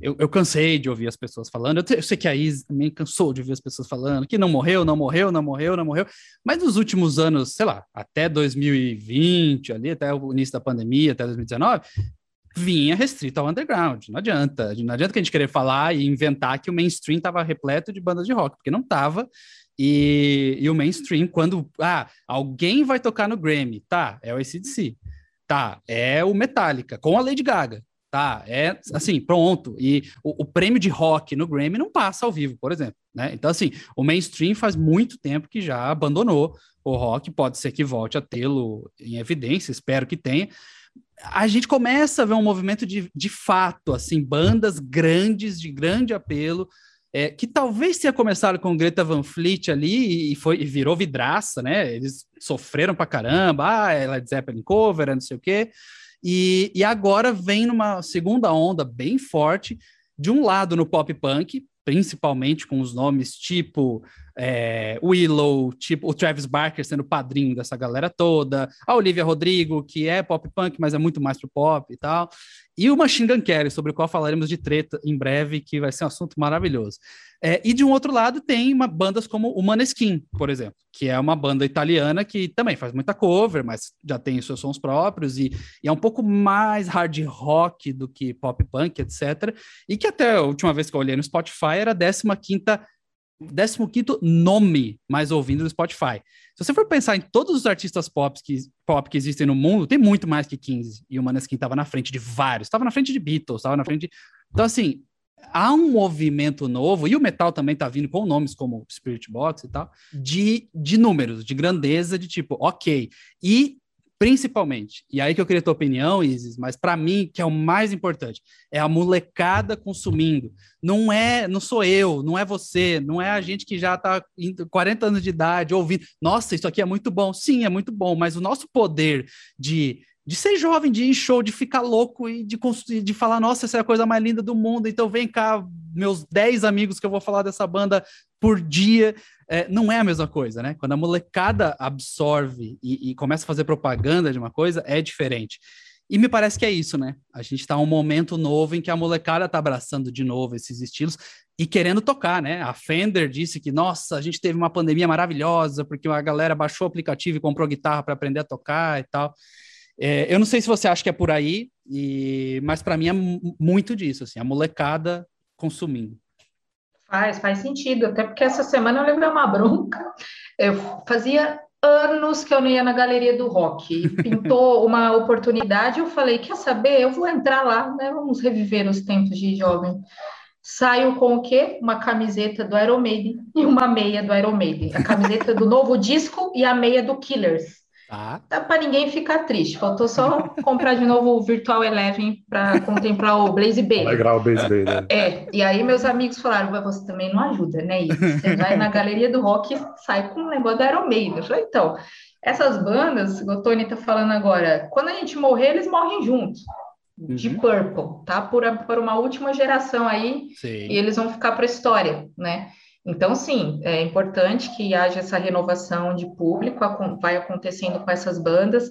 Speaker 2: eu, eu, cansei de ouvir as pessoas falando, eu, eu sei que a Is também cansou de ouvir as pessoas falando que não morreu, não morreu, não morreu, não morreu, mas nos últimos anos, sei lá, até 2020, ali, até o início da pandemia, até 2019, vinha restrito ao underground. Não adianta. Não adianta que a gente querer falar e inventar que o mainstream estava repleto de bandas de rock, porque não estava. E, e, o mainstream, quando ah, alguém vai tocar no Grammy, tá, é o ACDC, tá, é o Metallica, com a Lady Gaga, tá, é assim, pronto. E o, o, prêmio de rock no Grammy não passa ao vivo, por exemplo, né? Então, assim, o mainstream faz muito tempo que já abandonou o rock, pode ser que volte a tê-lo em evidência, espero que tenha, a gente começa a ver um movimento de, de fato, assim, bandas grandes, de grande apelo, é, que talvez tenha começado com Greta Van Fleet ali e, foi, e virou vidraça, né? Eles sofreram pra caramba, ah, é Led Zeppelin cover, é não sei o quê. E, e agora vem numa segunda onda bem forte, de um lado no pop punk, principalmente com os nomes tipo é, Willow, tipo o Travis Barker sendo padrinho dessa galera toda, a Olivia Rodrigo, que é pop punk, mas é muito mais pro pop e tal, e o Machine Gun Kelly, sobre o qual falaremos de treta em breve, que vai ser um assunto maravilhoso. É, e de um outro lado tem uma, bandas como o Maneskin, por exemplo, que é uma banda italiana que também faz muita cover, mas já tem seus sons próprios e, e, é um pouco mais hard rock do que pop punk, etc. E que até a última vez que eu olhei no Spotify era a 15 15 nome mais ouvido do Spotify. Se você for pensar em todos os artistas pop que, pop que existem no mundo, tem muito mais que 15. E o Maneskin estava na frente de vários. Estava na frente de Beatles, estava na frente de... Então, assim, há um movimento novo, e o metal também está vindo com nomes como Spirit Box e tal, de, de números, de grandeza, de tipo, ok. E principalmente, e aí que eu queria tua opinião, Isis, mas para mim, que é o mais importante, é a molecada consumindo. Não é, não sou eu, não é você, não é a gente que já está 40 anos de idade ouvindo, nossa, isso aqui é muito bom. Sim, é muito bom, mas o nosso poder de de ser jovem, de ir show, de ficar louco e de, de falar, nossa, essa é a coisa mais linda do mundo, então vem cá, meus 10 amigos que eu vou falar dessa banda por dia, é, não é a mesma coisa, né? Quando a molecada absorve e, e, começa a fazer propaganda de uma coisa, é diferente. E me parece que é isso, né? A gente está um momento novo em que a molecada está abraçando de novo esses estilos e querendo tocar, né? A Fender disse que, nossa, a gente teve uma pandemia maravilhosa porque a galera baixou o aplicativo e comprou guitarra para aprender a tocar e tal. É, eu não sei se você acha que é por aí, e, mas para mim é muito disso, assim, a molecada consumindo.
Speaker 1: Faz, faz sentido, até porque essa semana eu levei uma bronca. Eu fazia anos que eu não ia na galeria do rock. Pintou [LAUGHS] uma oportunidade, eu falei, quer saber? Eu vou entrar lá, né? Vamos reviver os tempos de jovem. Saio com o quê? Uma camiseta do Iron Maiden e uma meia do Iron Maiden. A camiseta do novo disco e a meia do Killers. Tá. Dá para ninguém ficar triste. Faltou só comprar de novo o Virtual Eleven para contemplar o Blaze Bay.
Speaker 3: Legal o Blaze Bay, né?
Speaker 1: É, e aí meus amigos falaram, você também não ajuda, né? você vai na galeria do rock e sai com um negócio da Iron Maiden. Eu falei, então, essas bandas, o Tony tá falando agora, quando a gente morrer, eles morrem juntos. Uhum. De Purple, tá? Por, por uma última geração aí, Sim. e eles vão ficar para a história, né? Então, sim, é importante que haja essa renovação de público, vai acontecendo com essas bandas.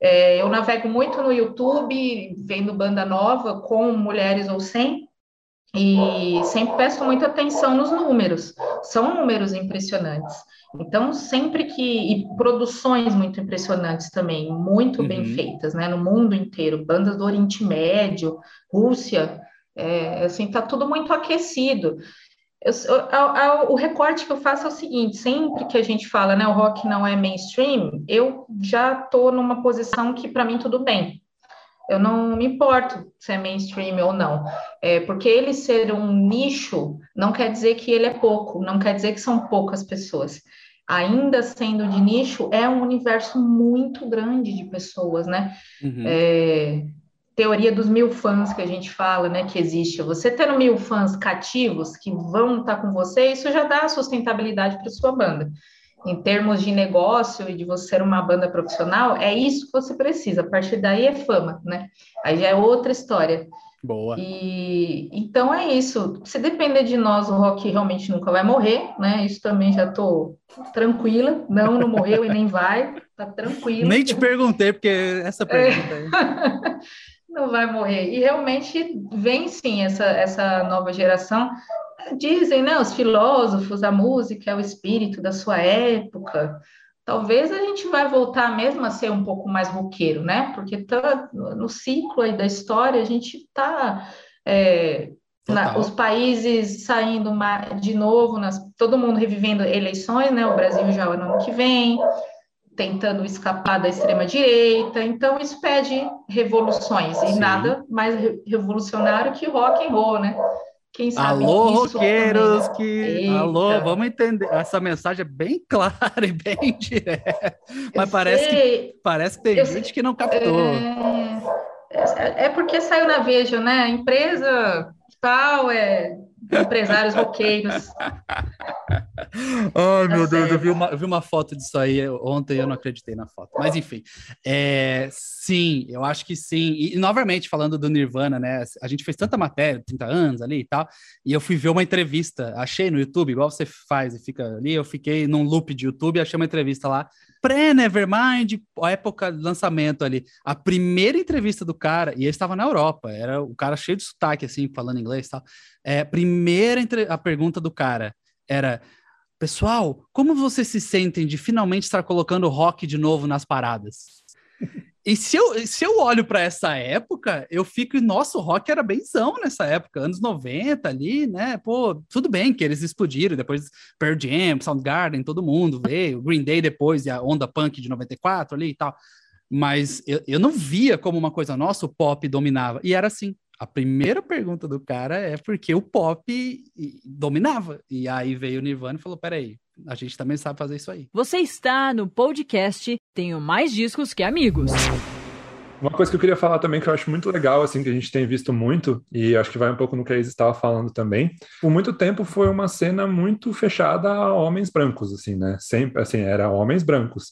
Speaker 1: É, eu navego muito no YouTube, vendo banda nova, com mulheres ou sem, e sempre presto muita atenção nos números. São números impressionantes. Então, sempre que. E produções muito impressionantes também, muito uhum. bem feitas, né? No mundo inteiro, bandas do Oriente Médio, Rússia, é, assim, tá tudo muito aquecido. Eu, a, a, o recorte que eu faço é o seguinte: sempre que a gente fala, né, o rock não é mainstream, eu já estou numa posição que para mim tudo bem. Eu não me importo se é mainstream ou não, é, porque ele ser um nicho não quer dizer que ele é pouco, não quer dizer que são poucas pessoas. Ainda sendo de nicho, é um universo muito grande de pessoas, né? Uhum. É, teoria dos mil fãs que a gente fala, né, que existe. Você tendo mil fãs cativos que vão estar com você, isso já dá sustentabilidade para sua banda. Em termos de negócio e de você ser uma banda profissional, é isso que você precisa. A partir daí é fama, né? Aí já é outra história.
Speaker 2: Boa.
Speaker 1: E então é isso. Se depender de nós, o rock realmente nunca vai morrer, né? Isso também já tô tranquila. Não, não morreu e nem vai. Tá tranquilo.
Speaker 2: Nem te perguntei porque essa pergunta. É. [LAUGHS]
Speaker 1: não vai morrer. E realmente vem sim essa, essa nova geração. Dizem, né, os filósofos, a música é o espírito da sua época. talvez a gente vai voltar mesmo a ser um pouco mais roqueiro, né? Porque tá no ciclo aí da história, a gente está é, os países saindo de novo, nas, todo mundo revivendo eleições, né? O Brasil já no ano que vem, tentando escapar da extrema-direita. Então, isso pede revoluções, Sim. e nada mais revolucionário que rock and roll, né?
Speaker 2: Quem sabe Alô, roqueiros, que. Eita. Alô, vamos entender. Essa mensagem é bem [LAUGHS] clara e bem direta. Mas parece que, parece que tem eu gente sei. que não captou.
Speaker 1: É... é porque saiu na Veja, né? Empresa tal é empresários roqueiros. [LAUGHS]
Speaker 2: Ai, meu tá Deus, eu vi, uma, eu vi uma foto disso aí ontem eu não acreditei na foto. Mas enfim, é, sim, eu acho que sim. E, novamente, falando do Nirvana, né? A gente fez tanta matéria, 30 anos ali e tal, e eu fui ver uma entrevista, achei no YouTube, igual você faz e fica ali, eu fiquei num loop de YouTube, achei uma entrevista lá, pré-Nevermind, época de lançamento ali. A primeira entrevista do cara, e ele estava na Europa, era o cara cheio de sotaque, assim, falando inglês e tal. É, primeira entre... a pergunta do cara era: Pessoal, como vocês se sentem de finalmente estar colocando rock de novo nas paradas? [LAUGHS] E se eu, se eu olho para essa época, eu fico, nosso rock era benzão nessa época, anos 90 ali, né? Pô, tudo bem que eles explodiram, depois Pearl Jam, Soundgarden, todo mundo veio, Green Day depois, e a onda punk de 94 ali e tal. Mas eu, eu não via como uma coisa nossa, o pop dominava. E era assim, a primeira pergunta do cara é porque o pop dominava. E aí veio o Nirvana e falou: peraí, a gente também sabe fazer isso aí.
Speaker 4: Você está no podcast Tenho Mais Discos que Amigos.
Speaker 3: Uma coisa que eu queria falar também que eu acho muito legal, assim, que a gente tem visto muito, e acho que vai um pouco no que a Isa estava falando também, por muito tempo foi uma cena muito fechada a homens brancos, assim, né? Sempre, assim, era homens brancos.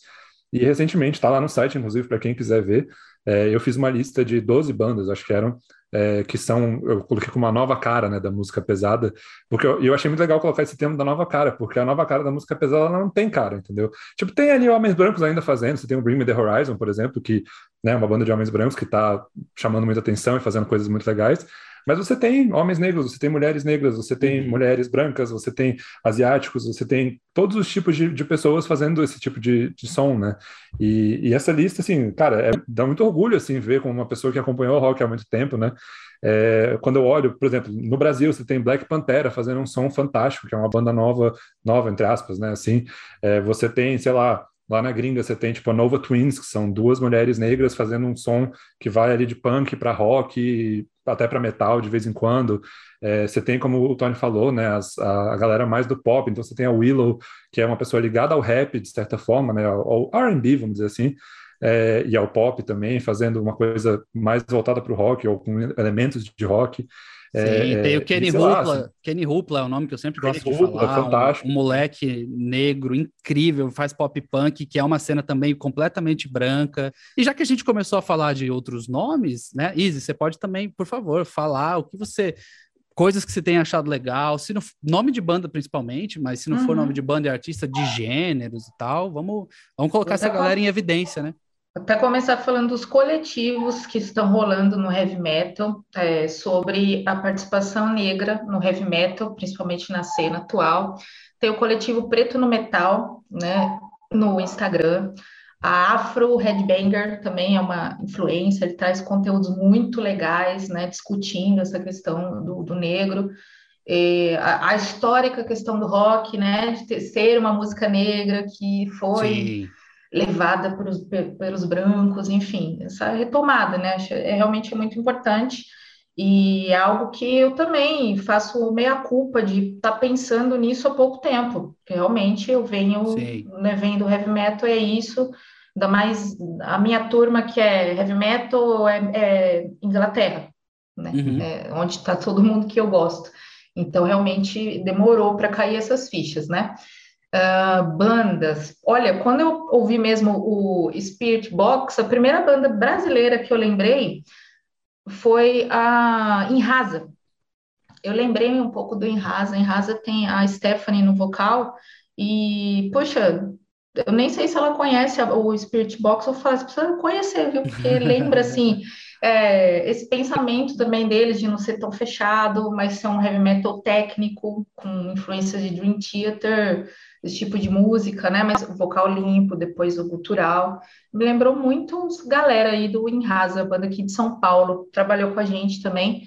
Speaker 3: E recentemente, está lá no site, inclusive, para quem quiser ver, é, eu fiz uma lista de 12 bandas, acho que eram, é, que são, eu coloquei como uma nova cara, né, da música pesada, porque eu, eu, achei muito legal colocar esse termo da nova cara, porque a nova cara da música pesada ela não tem cara, entendeu? Tipo, tem ali homens brancos ainda fazendo, você tem o Bring Me The Horizon, por exemplo, que, né, uma banda de homens brancos que tá chamando muita atenção e fazendo coisas muito legais, mas você tem homens negros, você tem mulheres negras, você tem uhum. mulheres brancas, você tem asiáticos, você tem todos os tipos de, de pessoas fazendo esse tipo de, de som, né? E, e, essa lista, assim, cara, é, dá muito orgulho, assim, ver como uma pessoa que acompanhou o rock há muito tempo, né? É, quando eu olho, por exemplo, no Brasil você tem Black Pantera fazendo um som fantástico, que é uma banda nova, nova entre aspas, né? Assim, é, você tem, sei lá, Lá na gringa você tem tipo a Nova Twins, que são duas mulheres negras fazendo um som que vai ali de punk para rock, até para metal de vez em quando. É, você tem, como o Tony falou, né, as, a, a, galera mais do pop. Então você tem a Willow, que é uma pessoa ligada ao rap de certa forma, né, ao, ao R&B, vamos dizer assim. É, e ao pop também, fazendo uma coisa mais voltada para o rock ou com elementos de rock.
Speaker 2: Sim, é, tem o Kenny Hoopla. Kenny Hoopla é o nome que eu sempre Kenny gosto de Hoopla, falar.
Speaker 3: Fantástico.
Speaker 2: Um, um, moleque negro incrível, faz pop punk, que é uma cena também completamente branca. E já que a gente começou a falar de outros nomes, né, Izzy, você pode também, por favor, falar o que você coisas que você tem achado legal, se não, nome de banda principalmente, mas se não uhum. for nome de banda e artista de gêneros e tal, vamos, vamos colocar essa galera em evidência, né?
Speaker 1: Até começar falando dos coletivos que estão rolando no heavy metal, é, sobre a participação negra no heavy metal, principalmente na cena atual. Tem o coletivo Preto no Metal, né, no Instagram. A Afro Headbanger também é uma influência, ele traz conteúdos muito legais, né, discutindo essa questão do, do negro. E a, a, histórica questão do rock, né, de ter, ser uma música negra que foi... Sim levada pelos, pelos brancos, enfim, essa retomada, né? É realmente muito importante e é algo que eu também faço meia culpa de estar tá pensando nisso há pouco tempo, porque realmente eu venho né, vendo heavy metal é isso, ainda mais a minha turma que é heavy metal é, é Inglaterra, né? Uhum. É onde está todo mundo que eu gosto. Então realmente demorou para cair essas fichas, né? Uh, bandas. Olha, quando eu ouvi mesmo o Spirit Box, a primeira banda brasileira que eu lembrei foi a Inrasa. Eu lembrei um pouco do Inrasa. Inrasa tem a Stephanie no vocal e, poxa, eu nem sei se ela conhece o Spirit Box, eu falo, você precisa conhecer, viu? Porque [LAUGHS] lembra, assim, é, esse pensamento também deles de não ser tão fechado, mas ser um heavy metal técnico, com influências de Dream Theater, esse tipo de música, né? Mas o vocal limpo, depois o gutural. Me lembrou muito uns galera aí do Inrasa, banda aqui de São Paulo, trabalhou com a gente também.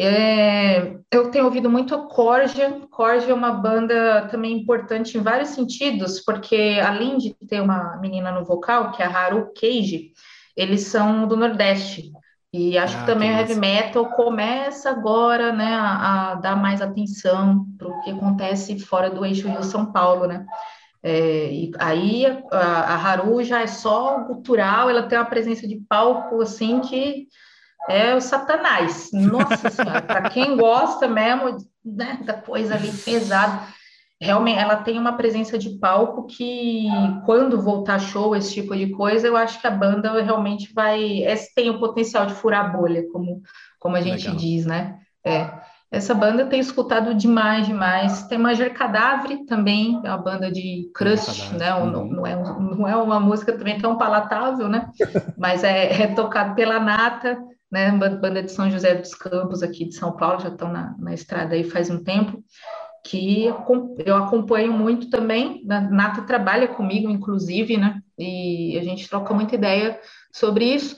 Speaker 1: É, eu tenho ouvido muito a Corja. Corja é uma banda também importante em vários sentidos, porque além de ter uma menina no vocal, que é a Haru Keiji, eles são do Nordeste. E acho ah, que também o heavy metal começa agora, né, a, a dar mais atenção para o que acontece fora do eixo Rio-São Paulo, né? É, e aí a, a, Haru já é só cultural, ela tem uma presença de palco assim que é o satanás. Nossa senhora, para quem gosta mesmo né, da coisa ali pesada, realmente ela tem uma presença de palco que quando voltar show, esse tipo de coisa, eu acho que a banda realmente vai, tem o potencial de furar a bolha, como, como a gente Legal. diz, né? É. Essa banda eu tenho escutado demais, demais. Tem Manger Cadáver também, é uma banda de crust, né? Uhum. Não, não, é, não é uma música também tão palatável, né? [LAUGHS] Mas é, é tocado pela Nata, né? Banda de São José dos Campos aqui de São Paulo, já estão na, na estrada aí faz um tempo que eu acompanho muito também. A Nata trabalha comigo, inclusive, né? E a gente troca muita ideia sobre isso.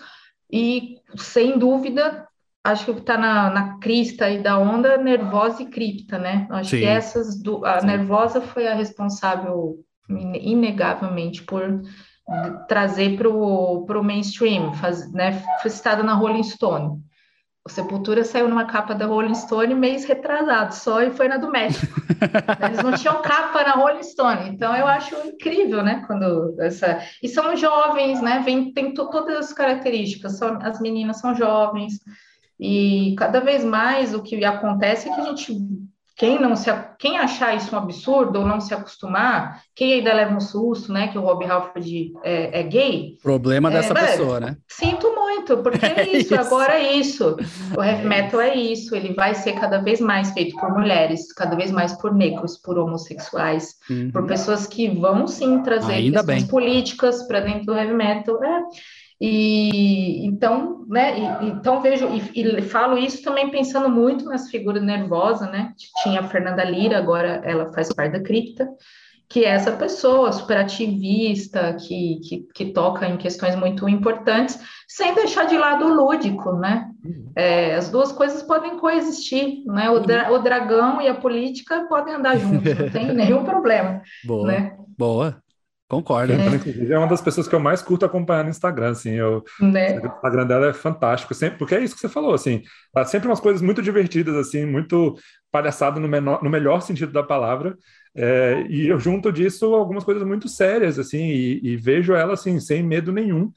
Speaker 1: E, sem dúvida, acho que está na, na crista aí da onda nervosa e cripta, né? Acho Sim. que essas do, a Sim. nervosa foi a responsável inegavelmente por trazer para o mainstream, faz, né? Foi citada na Rolling Stone. O Sepultura saiu numa capa da Rolling Stone mês retrasado só e foi na do México. [LAUGHS] Eles não tinham capa na Rolling Stone, então eu acho incrível, né? Quando essa e são jovens, né? Vem, tem todas as características. São, as meninas são jovens e cada vez mais o que acontece é que a gente quem não se quem achar isso um absurdo ou não se acostumar, quem ainda leva um susto, né? Que o Rob Halford é, é gay.
Speaker 2: Problema dessa é, pessoa, né?
Speaker 1: Sinto muito, porque [LAUGHS] é isso, é isso, agora é isso. O heavy metal é isso, ele vai ser cada vez mais feito por mulheres, cada vez mais por negros, por homossexuais, uhum. por pessoas que vão sim trazer ainda questões bem. políticas para dentro do heavy metal. É. E então, né, e, então vejo e, e, falo isso também pensando muito nas figuras nervosas, né? Tinha a Fernanda Lira, agora ela faz parte da cripta, que é essa pessoa super ativista, que, que, que toca em questões muito importantes, sem deixar de lado o lúdico, né? É, as duas coisas podem coexistir, né? O, dra o dragão e a política podem andar juntos, não tem [LAUGHS] nenhum problema.
Speaker 2: Boa,
Speaker 1: né?
Speaker 2: boa. Concordo.
Speaker 3: É. Inclusive, é uma das pessoas que eu mais curto acompanhar no Instagram, assim, eu, né? o Instagram dela é fantástico, sempre, porque é isso que você falou, assim, tá sempre umas coisas muito divertidas, assim, muito palhaçado no, menor, no melhor sentido da palavra, é, e eu junto disso algumas coisas muito sérias, assim, e, e vejo ela, assim, sem medo nenhum,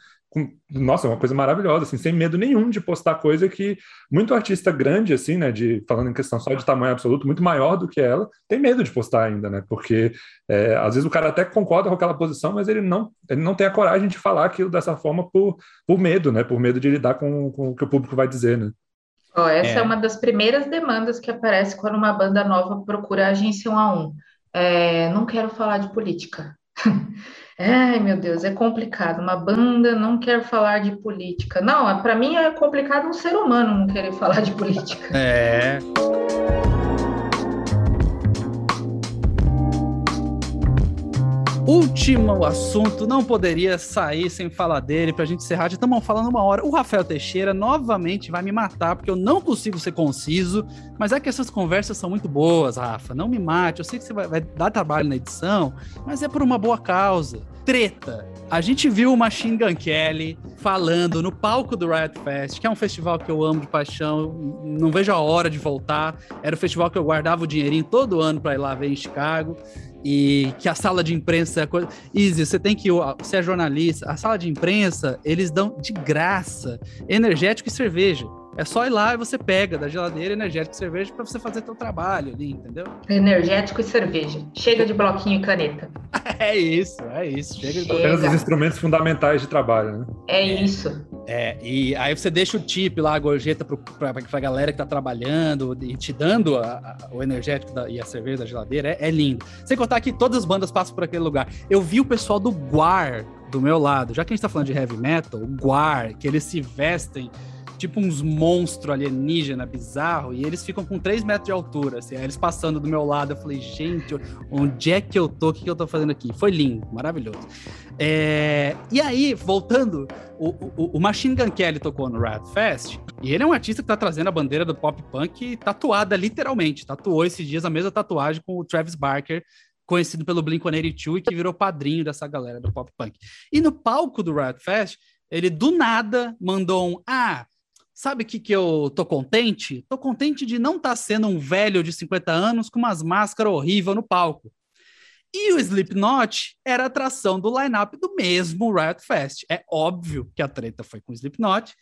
Speaker 3: nossa, é uma coisa maravilhosa, assim, sem medo nenhum de postar coisa que muito artista grande, assim, né, de falando em questão só de tamanho absoluto, muito maior do que ela, tem medo de postar ainda, né, porque é, às vezes o cara até concorda com aquela posição, mas ele não, ele não tem a coragem de falar aquilo dessa forma por, por medo, né, por medo de lidar com, com o que o público vai dizer, né.
Speaker 1: Oh, essa é. é. uma das primeiras demandas que aparece quando uma banda nova procura a agência 1 a 1. É, não quero falar de política. [LAUGHS] Ai, meu Deus, é complicado. Uma banda não quer falar de política. Não, é, para mim é complicado um ser humano não querer falar de política.
Speaker 2: É. Último assunto, não poderia sair sem falar dele pra gente encerrar. Já estamos falando uma hora. O Rafael Teixeira novamente vai me matar, porque eu não consigo ser conciso. Mas é que essas conversas são muito boas, Rafa. Não me mate. Eu sei que você vai, vai dar trabalho na edição, mas é por uma boa causa. Treta. A gente viu o Machine Gun Kelly falando no palco do Riot Fest, que é um festival que eu amo de paixão, não vejo a hora de voltar. Era o festival que eu guardava o dinheirinho todo ano para ir lá ver em Chicago e que a sala de imprensa coisa. Easy, você tem que. Você é jornalista, a sala de imprensa, eles dão de graça energético e cerveja. É só ir lá e você pega da geladeira energético e cerveja para você fazer seu trabalho ali, entendeu?
Speaker 1: Energético e cerveja. Chega de bloquinho e caneta. [LAUGHS]
Speaker 2: é isso, é isso. Chega,
Speaker 3: Chega. Apenas os instrumentos fundamentais de trabalho, né?
Speaker 1: É, é isso.
Speaker 2: É, e aí você deixa o tip lá, a gorjeta para a galera que tá trabalhando e te dando a, a, o energético da, e a cerveja da geladeira. É, é lindo. Sem contar que todas as bandas passam por aquele lugar. Eu vi o pessoal do Guar do meu lado. Já que a gente tá falando de heavy metal, o Guar, que eles se vestem tipo uns monstros alienígena bizarro, e eles ficam com 3 metros de altura, assim, aí eles passando do meu lado, eu falei, gente, onde é que eu tô? O que, que eu tô fazendo aqui? Foi lindo, maravilhoso. É... E aí, voltando, o, o, o, Machine Gun Kelly tocou no Riot Fest, e ele é um artista que tá trazendo a bandeira do pop punk tatuada, literalmente, tatuou esses dias a mesma tatuagem com o Travis Barker, conhecido pelo Blink-182 e que virou padrinho dessa galera do pop punk. E no palco do Riot Fest, ele do nada mandou um: Ah, sabe o que, que eu tô contente? Tô contente de não estar tá sendo um velho de 50 anos com umas máscaras horríveis no palco. E o Slipknot era atração do line-up do mesmo Riot Fest. É óbvio que a treta foi com o Slipknot.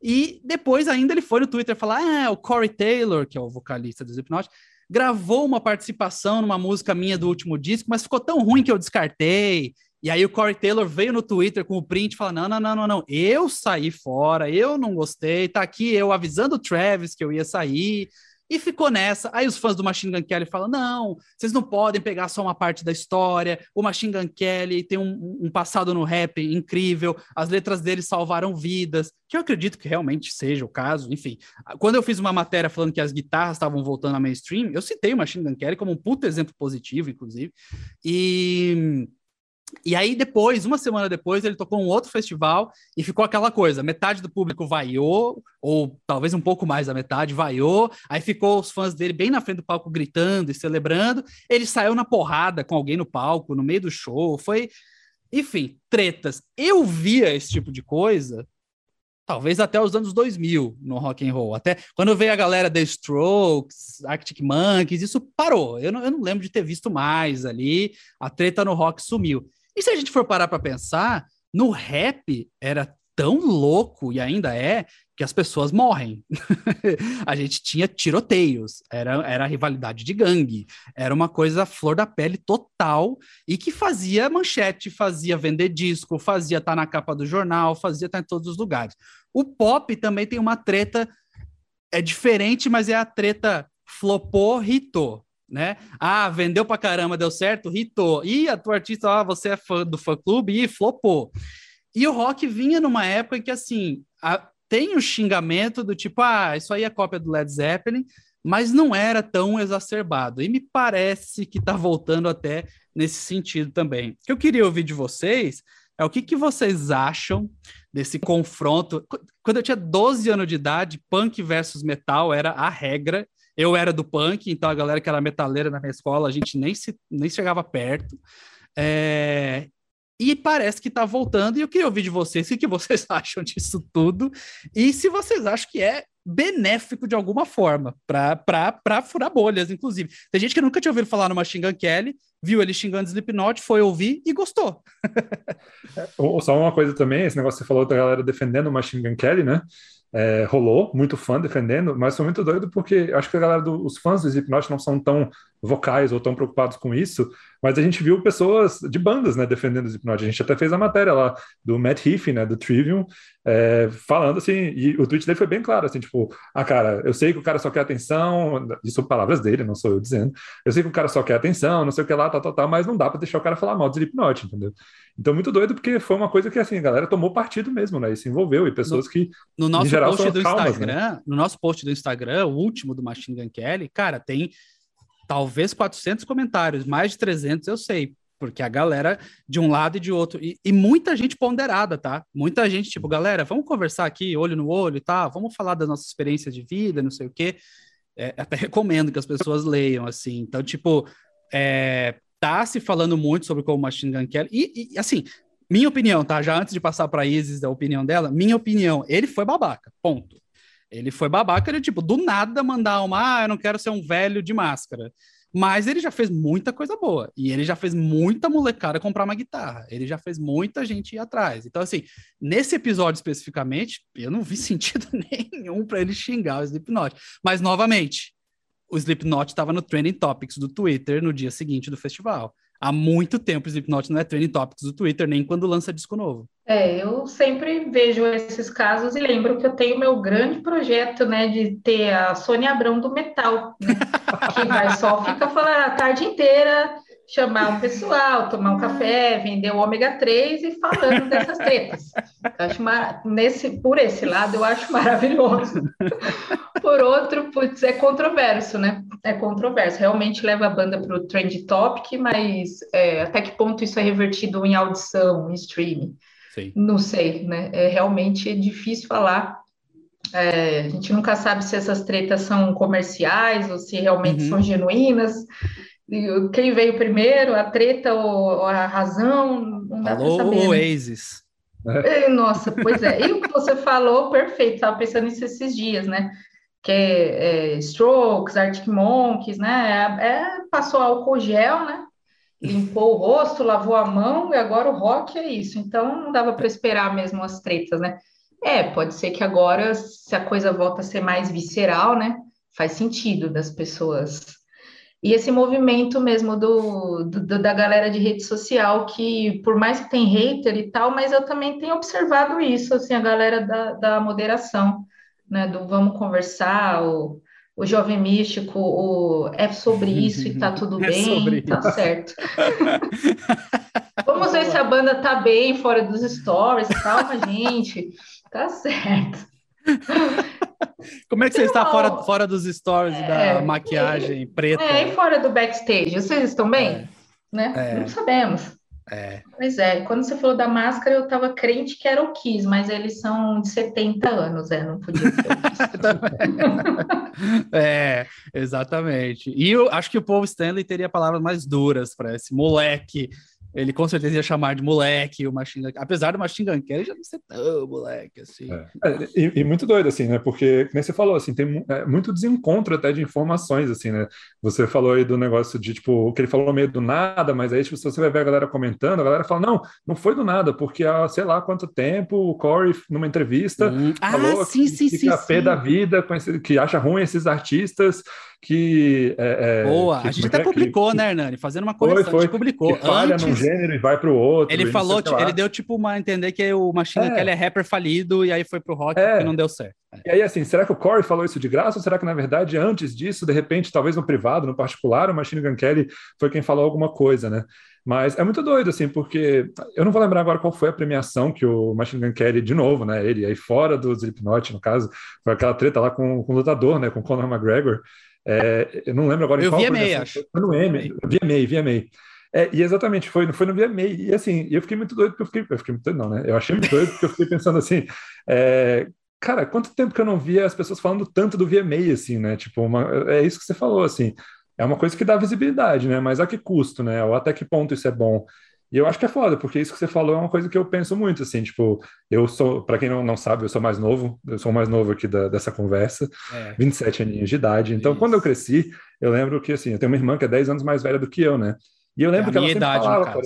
Speaker 2: E depois ainda ele foi no Twitter falar: ah, o Corey Taylor, que é o vocalista do Slipknot, gravou uma participação numa música minha do último disco, mas ficou tão ruim que eu descartei. E aí o Corey Taylor veio no Twitter com o print falou: não, não, não, não, não, eu saí fora, eu não gostei, tá aqui eu avisando o Travis que eu ia sair. E ficou nessa. Aí os fãs do Machine Gun Kelly falam: não, vocês não podem pegar só uma parte da história. O Machine Gun Kelly tem um, um, passado no rap incrível, as letras dele salvaram vidas, que eu acredito que realmente seja o caso. Enfim, quando eu fiz uma matéria falando que as guitarras estavam voltando a mainstream, eu citei o Machine Gun Kelly como um puto exemplo positivo, inclusive. E e aí depois, uma semana depois, ele tocou um outro festival e ficou aquela coisa, metade do público vaiou, ou talvez um pouco mais da metade vaiou, aí ficou os fãs dele bem na frente do palco gritando e celebrando, ele saiu na porrada com alguém no palco, no meio do show, foi... Enfim, tretas. Eu via esse tipo de coisa talvez até os anos 2000 no rock and roll. Até quando veio a galera The Strokes, Arctic Monkeys, isso parou. Eu não, eu não lembro de ter visto mais ali. A treta no rock sumiu. E se a gente for parar para pensar, no rap era tão louco e ainda é que as pessoas morrem. [LAUGHS] a gente tinha tiroteios, era, era rivalidade de gangue, era uma coisa flor da pele total e que fazia manchete, fazia vender disco, fazia estar tá na capa do jornal, fazia estar tá em todos os lugares. O pop também tem uma treta, é diferente, mas é a treta flopou, hitou né? Ah, vendeu pra caramba, deu certo, hitou. E a tua artista, ah, você é fã do fã clube e flopou. E o rock vinha numa época que, assim, a, tem o xingamento do tipo, ah, isso aí é cópia do Led Zeppelin, mas não era tão exacerbado. E me parece que tá voltando até nesse sentido também. O que eu queria ouvir de vocês é o que, que vocês acham desse confronto. Quando eu tinha 12 anos de idade, punk versus metal era a regra, eu era do punk, então a galera que era metaleira na minha escola, a gente nem, se, nem chegava perto. É, e parece que está voltando, e eu queria ouvir de vocês o que vocês [LAUGHS] acham disso tudo, e se vocês acham que é benéfico de alguma forma, para furar bolhas, inclusive. Tem gente que nunca tinha ouvido falar Machine Gun Kelly, viu ele xingando Slipknot, foi ouvir e gostou. [LAUGHS]
Speaker 3: é, só uma coisa também, esse negócio que você falou da galera defendendo Machine Gun Kelly, né? É, rolou, muito fã defendendo, mas foi muito doido porque acho que a galera dos fãs do Slipknot não são tão vocais ou tão preocupados com isso, mas a gente viu pessoas de bandas, né, defendendo o Slipknot. A gente até fez a matéria lá do Matt Heafy, né, do Trivium, é, falando assim, e o tweet dele foi bem claro, assim, tipo, ah, cara, eu sei que o cara só quer atenção, isso são palavras dele, não sou eu dizendo, eu sei que o cara só quer atenção, não sei o que lá, tal, tal, tal, mas não dá para deixar o cara falar mal do Slipknot, entendeu? Então, muito doido, porque foi uma coisa que, assim, a galera tomou partido mesmo, né, e se envolveu, e pessoas
Speaker 2: no,
Speaker 3: que,
Speaker 2: no nosso geral, post do calmas, né? Instagram, né? no nosso post do Instagram, o último do Machine Gun Kelly, cara, tem talvez 400 comentários, mais de 300 eu sei, porque a galera de um lado e de outro, e, e, muita gente ponderada, tá? Muita gente, tipo, galera, vamos conversar aqui, olho no olho, tá? Vamos falar da nossa experiência de vida, não sei o quê. É, [LAUGHS] até recomendo que as pessoas leiam, assim. Então, tipo, é, tá se falando muito sobre como Machine Gun Kelly, e, e assim, minha opinião, tá? Já antes de passar para Isis a opinião dela, minha opinião, ele foi babaca, ponto. Ele foi babaca, ele, tipo, do nada mandar uma, ah, eu não quero ser um velho de máscara. Mas ele já fez muita coisa boa. E ele já fez muita molecada comprar uma guitarra. Ele já fez muita gente ir atrás. Então, assim, nesse episódio especificamente, eu não vi [LAUGHS] sentido nenhum para ele xingar o Slipknot. Mas, novamente, o Slipknot estava no Trending Topics do Twitter no dia seguinte do festival há muito tempo Slipknot não é trending topics do Twitter, nem quando lança disco novo.
Speaker 1: É, eu sempre vejo esses casos e lembro que eu tenho meu grande projeto, né, de ter a Sônia Abrão do metal, né, que vai só fica falando a tarde inteira chamar o pessoal, tomar um café, vender o ômega 3 e falando dessas tretas. acho nesse, por esse lado, eu acho maravilhoso. Por outro, putz, é controverso, né? É controverso. Realmente leva a banda para o trend topic, mas é, até que ponto isso é revertido em audição, em streaming? Sim. Não sei, né? É realmente difícil falar. É, a gente nunca sabe se essas tretas são comerciais ou se realmente uhum. são genuínas quem veio primeiro, a treta ou, a razão, não dá
Speaker 2: Alô, saber. Né? Oasis.
Speaker 1: Né? Nossa, pois é. E o que você falou, perfeito, estava pensando nisso esses dias, né? Que é, é, Strokes, Arctic Monkeys, né? É, é, passou álcool gel, né? Limpou o rosto, lavou a mão, e agora o rock é isso. Então não dava para esperar mesmo as tretas, né? É, pode ser que agora, se a coisa volta a ser mais visceral, né? Faz sentido das pessoas e esse movimento mesmo do, do, da galera de rede social, que por mais que tem hater e tal, mas eu também tenho observado isso, assim, a galera da, da moderação, né, do vamos conversar, o, o jovem místico, o é sobre isso e tá [LAUGHS] tudo é bem, tá isso. certo. [LAUGHS] vamos ver se a banda tá bem fora dos stories, calma, gente, tá certo. [LAUGHS] [LAUGHS]
Speaker 2: Como é que você está fora, fora dos stories é, da maquiagem preta?
Speaker 1: É, e fora do backstage? Vocês estão bem? É, né? É, Não sabemos.
Speaker 2: É.
Speaker 1: Pois é, quando você falou da máscara, eu estava crente que era o Kiss, mas eles são de 70 anos, é, não podia ser o Kiss. [LAUGHS]
Speaker 2: é, exatamente. E eu acho que o Paul Stanley teria palavras mais duras para esse moleque ele com certeza ia chamar de moleque o Machine Gun. Apesar do Machine Gun Kelly já não ser tão moleque assim. É.
Speaker 3: É, e, e, muito doido, assim, né? Porque, como você falou, assim, tem é, muito desencontro até de informações, assim, né? Você falou aí do negócio de, tipo, o que ele falou meio do nada, mas aí, tipo, se você vai ver a galera comentando, a galera fala, não, não foi do nada, porque há sei lá quanto tempo o Corey, numa entrevista, hum. falou ah, sim, que sim, fica sim, pé sim. da vida, que acha ruim esses artistas que. É,
Speaker 2: é, Boa, que, a gente até é, publicou, que, né, Hernani? Fazendo uma correção, foi, foi, a gente publicou.
Speaker 3: Que falha Antes, num gênero e vai para o outro.
Speaker 2: Ele falou, tipo, ele deu tipo uma entender que o Machine é. Kelly é rapper falido e aí foi pro rock é. e não deu certo.
Speaker 3: E aí, assim, será que o Corey falou isso de graça ou será que, na verdade, antes disso, de repente, talvez no privado, no particular, o Machine Gun Kelly foi quem falou alguma coisa, né? Mas é muito doido, assim, porque eu não vou lembrar agora qual foi a premiação que o Machine Gun Kelly, de novo, né? Ele aí fora do Slipknot, no caso, foi aquela treta lá com, com o lutador, né? Com o Conor McGregor. É, eu não lembro agora.
Speaker 2: Eu vi VMA, acho.
Speaker 3: Foi no M, VMA, VMA. É, e exatamente, foi, foi no VMA. E assim, eu fiquei muito doido, porque eu fiquei, eu fiquei muito doido, não, né? Eu achei muito doido, porque eu fiquei pensando assim, é, cara, quanto tempo que eu não via as pessoas falando tanto do VMA, assim, né? Tipo, uma, é isso que você falou, assim. É uma coisa que dá visibilidade, né? Mas a que custo, né? Ou até que ponto isso é bom. E eu acho que é foda, porque isso que você falou é uma coisa que eu penso muito, assim, tipo, eu sou, para quem não, não sabe, eu sou mais novo, eu sou mais novo aqui da, dessa conversa, é. 27 aninhos de idade. Então, isso. quando eu cresci, eu lembro que, assim, eu tenho uma irmã que é 10 anos mais velha do que eu, né? E eu lembro é que ela sempre idade, falava, por...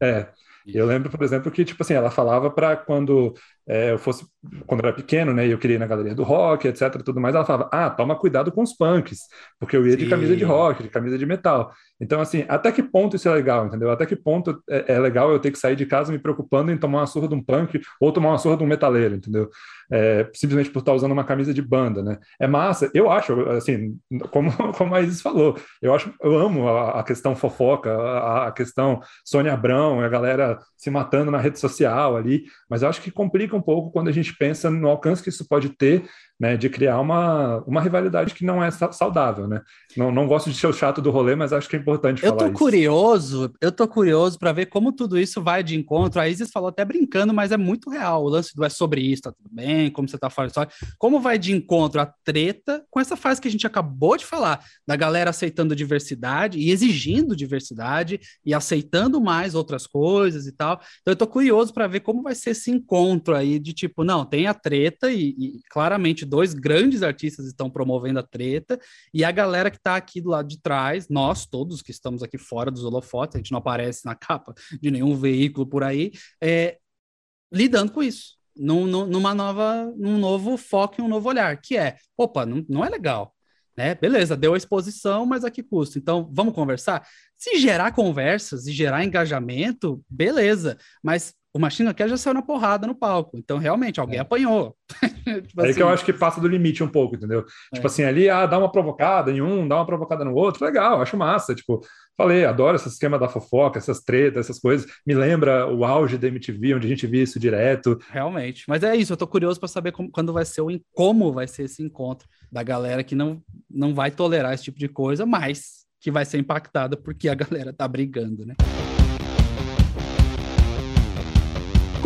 Speaker 3: é, isso. Eu lembro, por exemplo, que, tipo assim, ela falava para quando é, eu fosse, quando eu era pequeno, né, e eu queria ir na galeria do rock, etc, tudo mais, ela falava, ah, toma cuidado com os punks, porque eu ia Sim. de camisa de rock, de camisa de metal. Então, assim, até que ponto isso é legal, entendeu? Até que ponto é, é legal eu ter que sair de casa me preocupando em tomar uma surra de um punk ou tomar uma surra de um metaleiro, entendeu? É, simplesmente por estar usando uma camisa de banda, né? É massa, eu acho, assim, como, [LAUGHS] como a Isis falou, eu acho, eu amo a, a questão fofoca, a, a, questão Sônia Abrão, a galera se matando na rede social ali, mas eu acho que complica um pouco quando a gente pensa no alcance que isso pode ter né, de criar uma, uma rivalidade que não é saudável, né? Não, não gosto de ser o chato do rolê, mas acho que é importante
Speaker 2: eu
Speaker 3: falar
Speaker 2: tô isso. curioso, eu tô curioso para ver como tudo isso vai de encontro. A Isis falou até brincando, mas é muito real. O lance do é sobre isso, tá tudo bem, como você tá falando história. Como vai de encontro a treta com essa fase que a gente acabou de falar, da galera aceitando diversidade e exigindo diversidade e aceitando mais outras coisas e tal. Então eu tô curioso para ver como vai ser esse encontro aí de tipo, não, tem a treta e, e claramente dois grandes artistas estão promovendo a treta, e a galera que está aqui do lado de trás, nós todos que estamos aqui fora dos holofotes, a gente não aparece na capa de nenhum veículo por aí, é, lidando com isso. Num, numa nova, num novo foco e um novo olhar, que é, opa, não, não é legal, né? Beleza, deu a exposição, mas a que custa? Então, vamos conversar? Se gerar conversas e gerar engajamento, beleza, mas o Machine Gun já saiu na porrada no palco. Então, realmente, alguém é. apanhou. [LAUGHS]
Speaker 3: tipo assim. que eu assim. acho que passa do limite um pouco, entendeu? É. Tipo assim, ali, ah, dá uma provocada em um, dá uma provocada no outro, legal, acho massa. Tipo, falei, adoro esse esquema da fofoca, essas tretas, essas coisas. Me lembra o auge da MTV, onde a gente via isso direto.
Speaker 2: Realmente. Mas é isso, eu tô curioso para saber como, quando vai ser o como vai ser esse encontro da galera que não, não vai tolerar esse tipo de coisa, mas que vai ser impactada porque a galera tá brigando, né?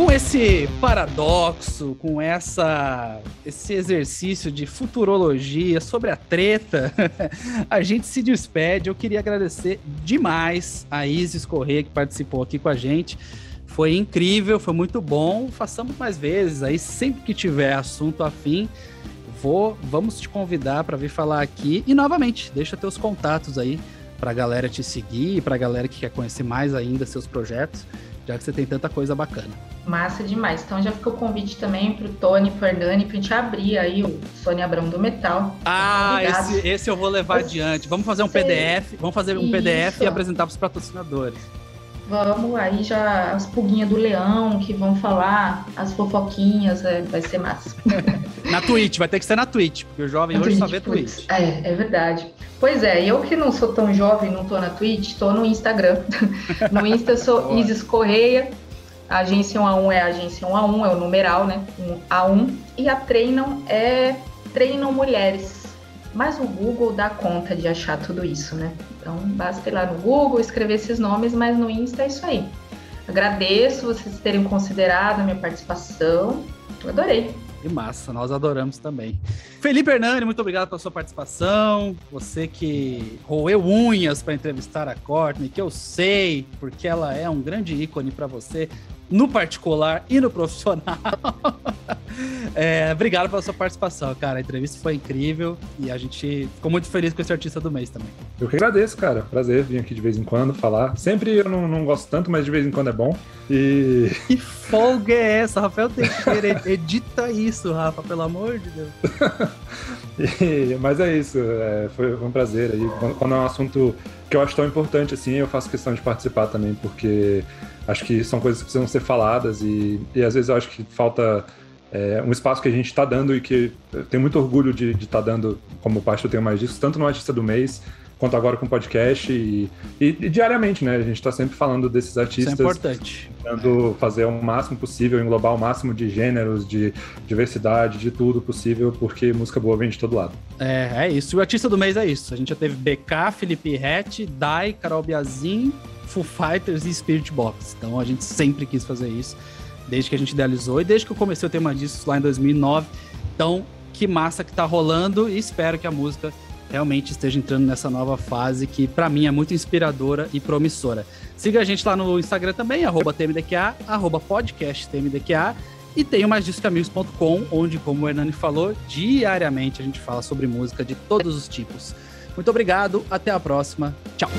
Speaker 2: Com esse paradoxo, com essa esse exercício de futurologia sobre a treta, [LAUGHS] a gente se despede. Eu queria agradecer demais a Isis Corrêa que participou aqui com a gente. Foi incrível, foi muito bom. Façamos mais vezes aí, sempre que tiver assunto afim, vou, vamos te convidar para vir falar aqui. E novamente, deixa teus contatos aí para a galera te seguir, para a galera que quer conhecer mais ainda seus projetos já que você tem tanta coisa bacana.
Speaker 1: Massa demais. Então já fica o convite também para o Tony, para Hernani, para a gente abrir aí o Sônia Abrão do Metal.
Speaker 2: Ah, esse, esse, eu vou levar adiante. Vamos fazer um PDF, vamos fazer um Isso. PDF e apresentar para os patrocinadores.
Speaker 1: Vamos, aí já as pulguinhas do leão que vão falar, as fofoquinhas, é, vai ser massa. [LAUGHS]
Speaker 2: na Twitch, vai ter que ser na Twitch, porque o jovem na hoje Twitch, só vê Twitch.
Speaker 1: É, é verdade. Pois é, eu que não sou tão jovem, não tô na Twitch, tô no Instagram. [LAUGHS] no Insta eu sou Isis Correia, a agência 1 a 1 é a agência 1 a 1, é o numeral, né? 1 a 1. E a Treinam é Treinam Mulheres mas o Google dá conta de achar tudo isso, né? Então basta ir lá no Google, escrever esses nomes, mas no Insta é isso aí. Agradeço vocês terem considerado a minha participação. Adorei.
Speaker 2: Que massa, nós adoramos também. Felipe Hernani, muito obrigado pela sua participação. Você que roeu unhas para entrevistar a Courtney, que eu sei, porque ela é um grande ícone para você no particular e no profissional. [LAUGHS] é, obrigado pela sua participação, cara. A entrevista foi incrível e a gente ficou muito feliz com esse artista do mês também.
Speaker 3: Eu que agradeço, cara. Prazer vir aqui de vez em quando falar. Sempre eu não, não gosto tanto, mas de vez em quando é bom. E. [LAUGHS]
Speaker 2: Que folga é essa? Rafael Teixeira, edita isso, Rafa, pelo amor de Deus. [LAUGHS]
Speaker 3: e, mas é isso. É, foi, um prazer aí. Quando é um assunto que eu acho tão importante assim, eu faço questão de participar também, porque acho que são coisas que precisam ser faladas e, e às vezes eu acho que falta é, um espaço que a gente está dando e que eu tenho muito orgulho de estar tá dando como parte do Tenho Mais Discos, tanto no Artista do Mês, quanto agora com o podcast e, e, e diariamente, né? A gente está sempre falando desses artistas. Isso
Speaker 2: é importante.
Speaker 3: Tentando fazer o máximo possível, englobar o máximo de gêneros, de diversidade, de tudo possível, porque música boa vem de todo lado.
Speaker 2: É, é isso. E o artista do mês é isso. A gente já teve BK, Felipe Rett, Dai, Carol Biazin, Foo Fighters e Spirit Box. Então a gente sempre quis fazer isso, desde que a gente idealizou e desde que eu comecei a ter uma disso lá em 2009. Então, que massa que tá rolando e espero que a música realmente esteja entrando nessa nova fase que para mim é muito inspiradora e promissora. Siga a gente lá no Instagram também, arroba TMDQA, arroba e tem o maisdiscoamigos.com, onde, como o Hernani falou, diariamente a gente fala sobre música de todos os tipos. Muito obrigado, até a próxima, tchau!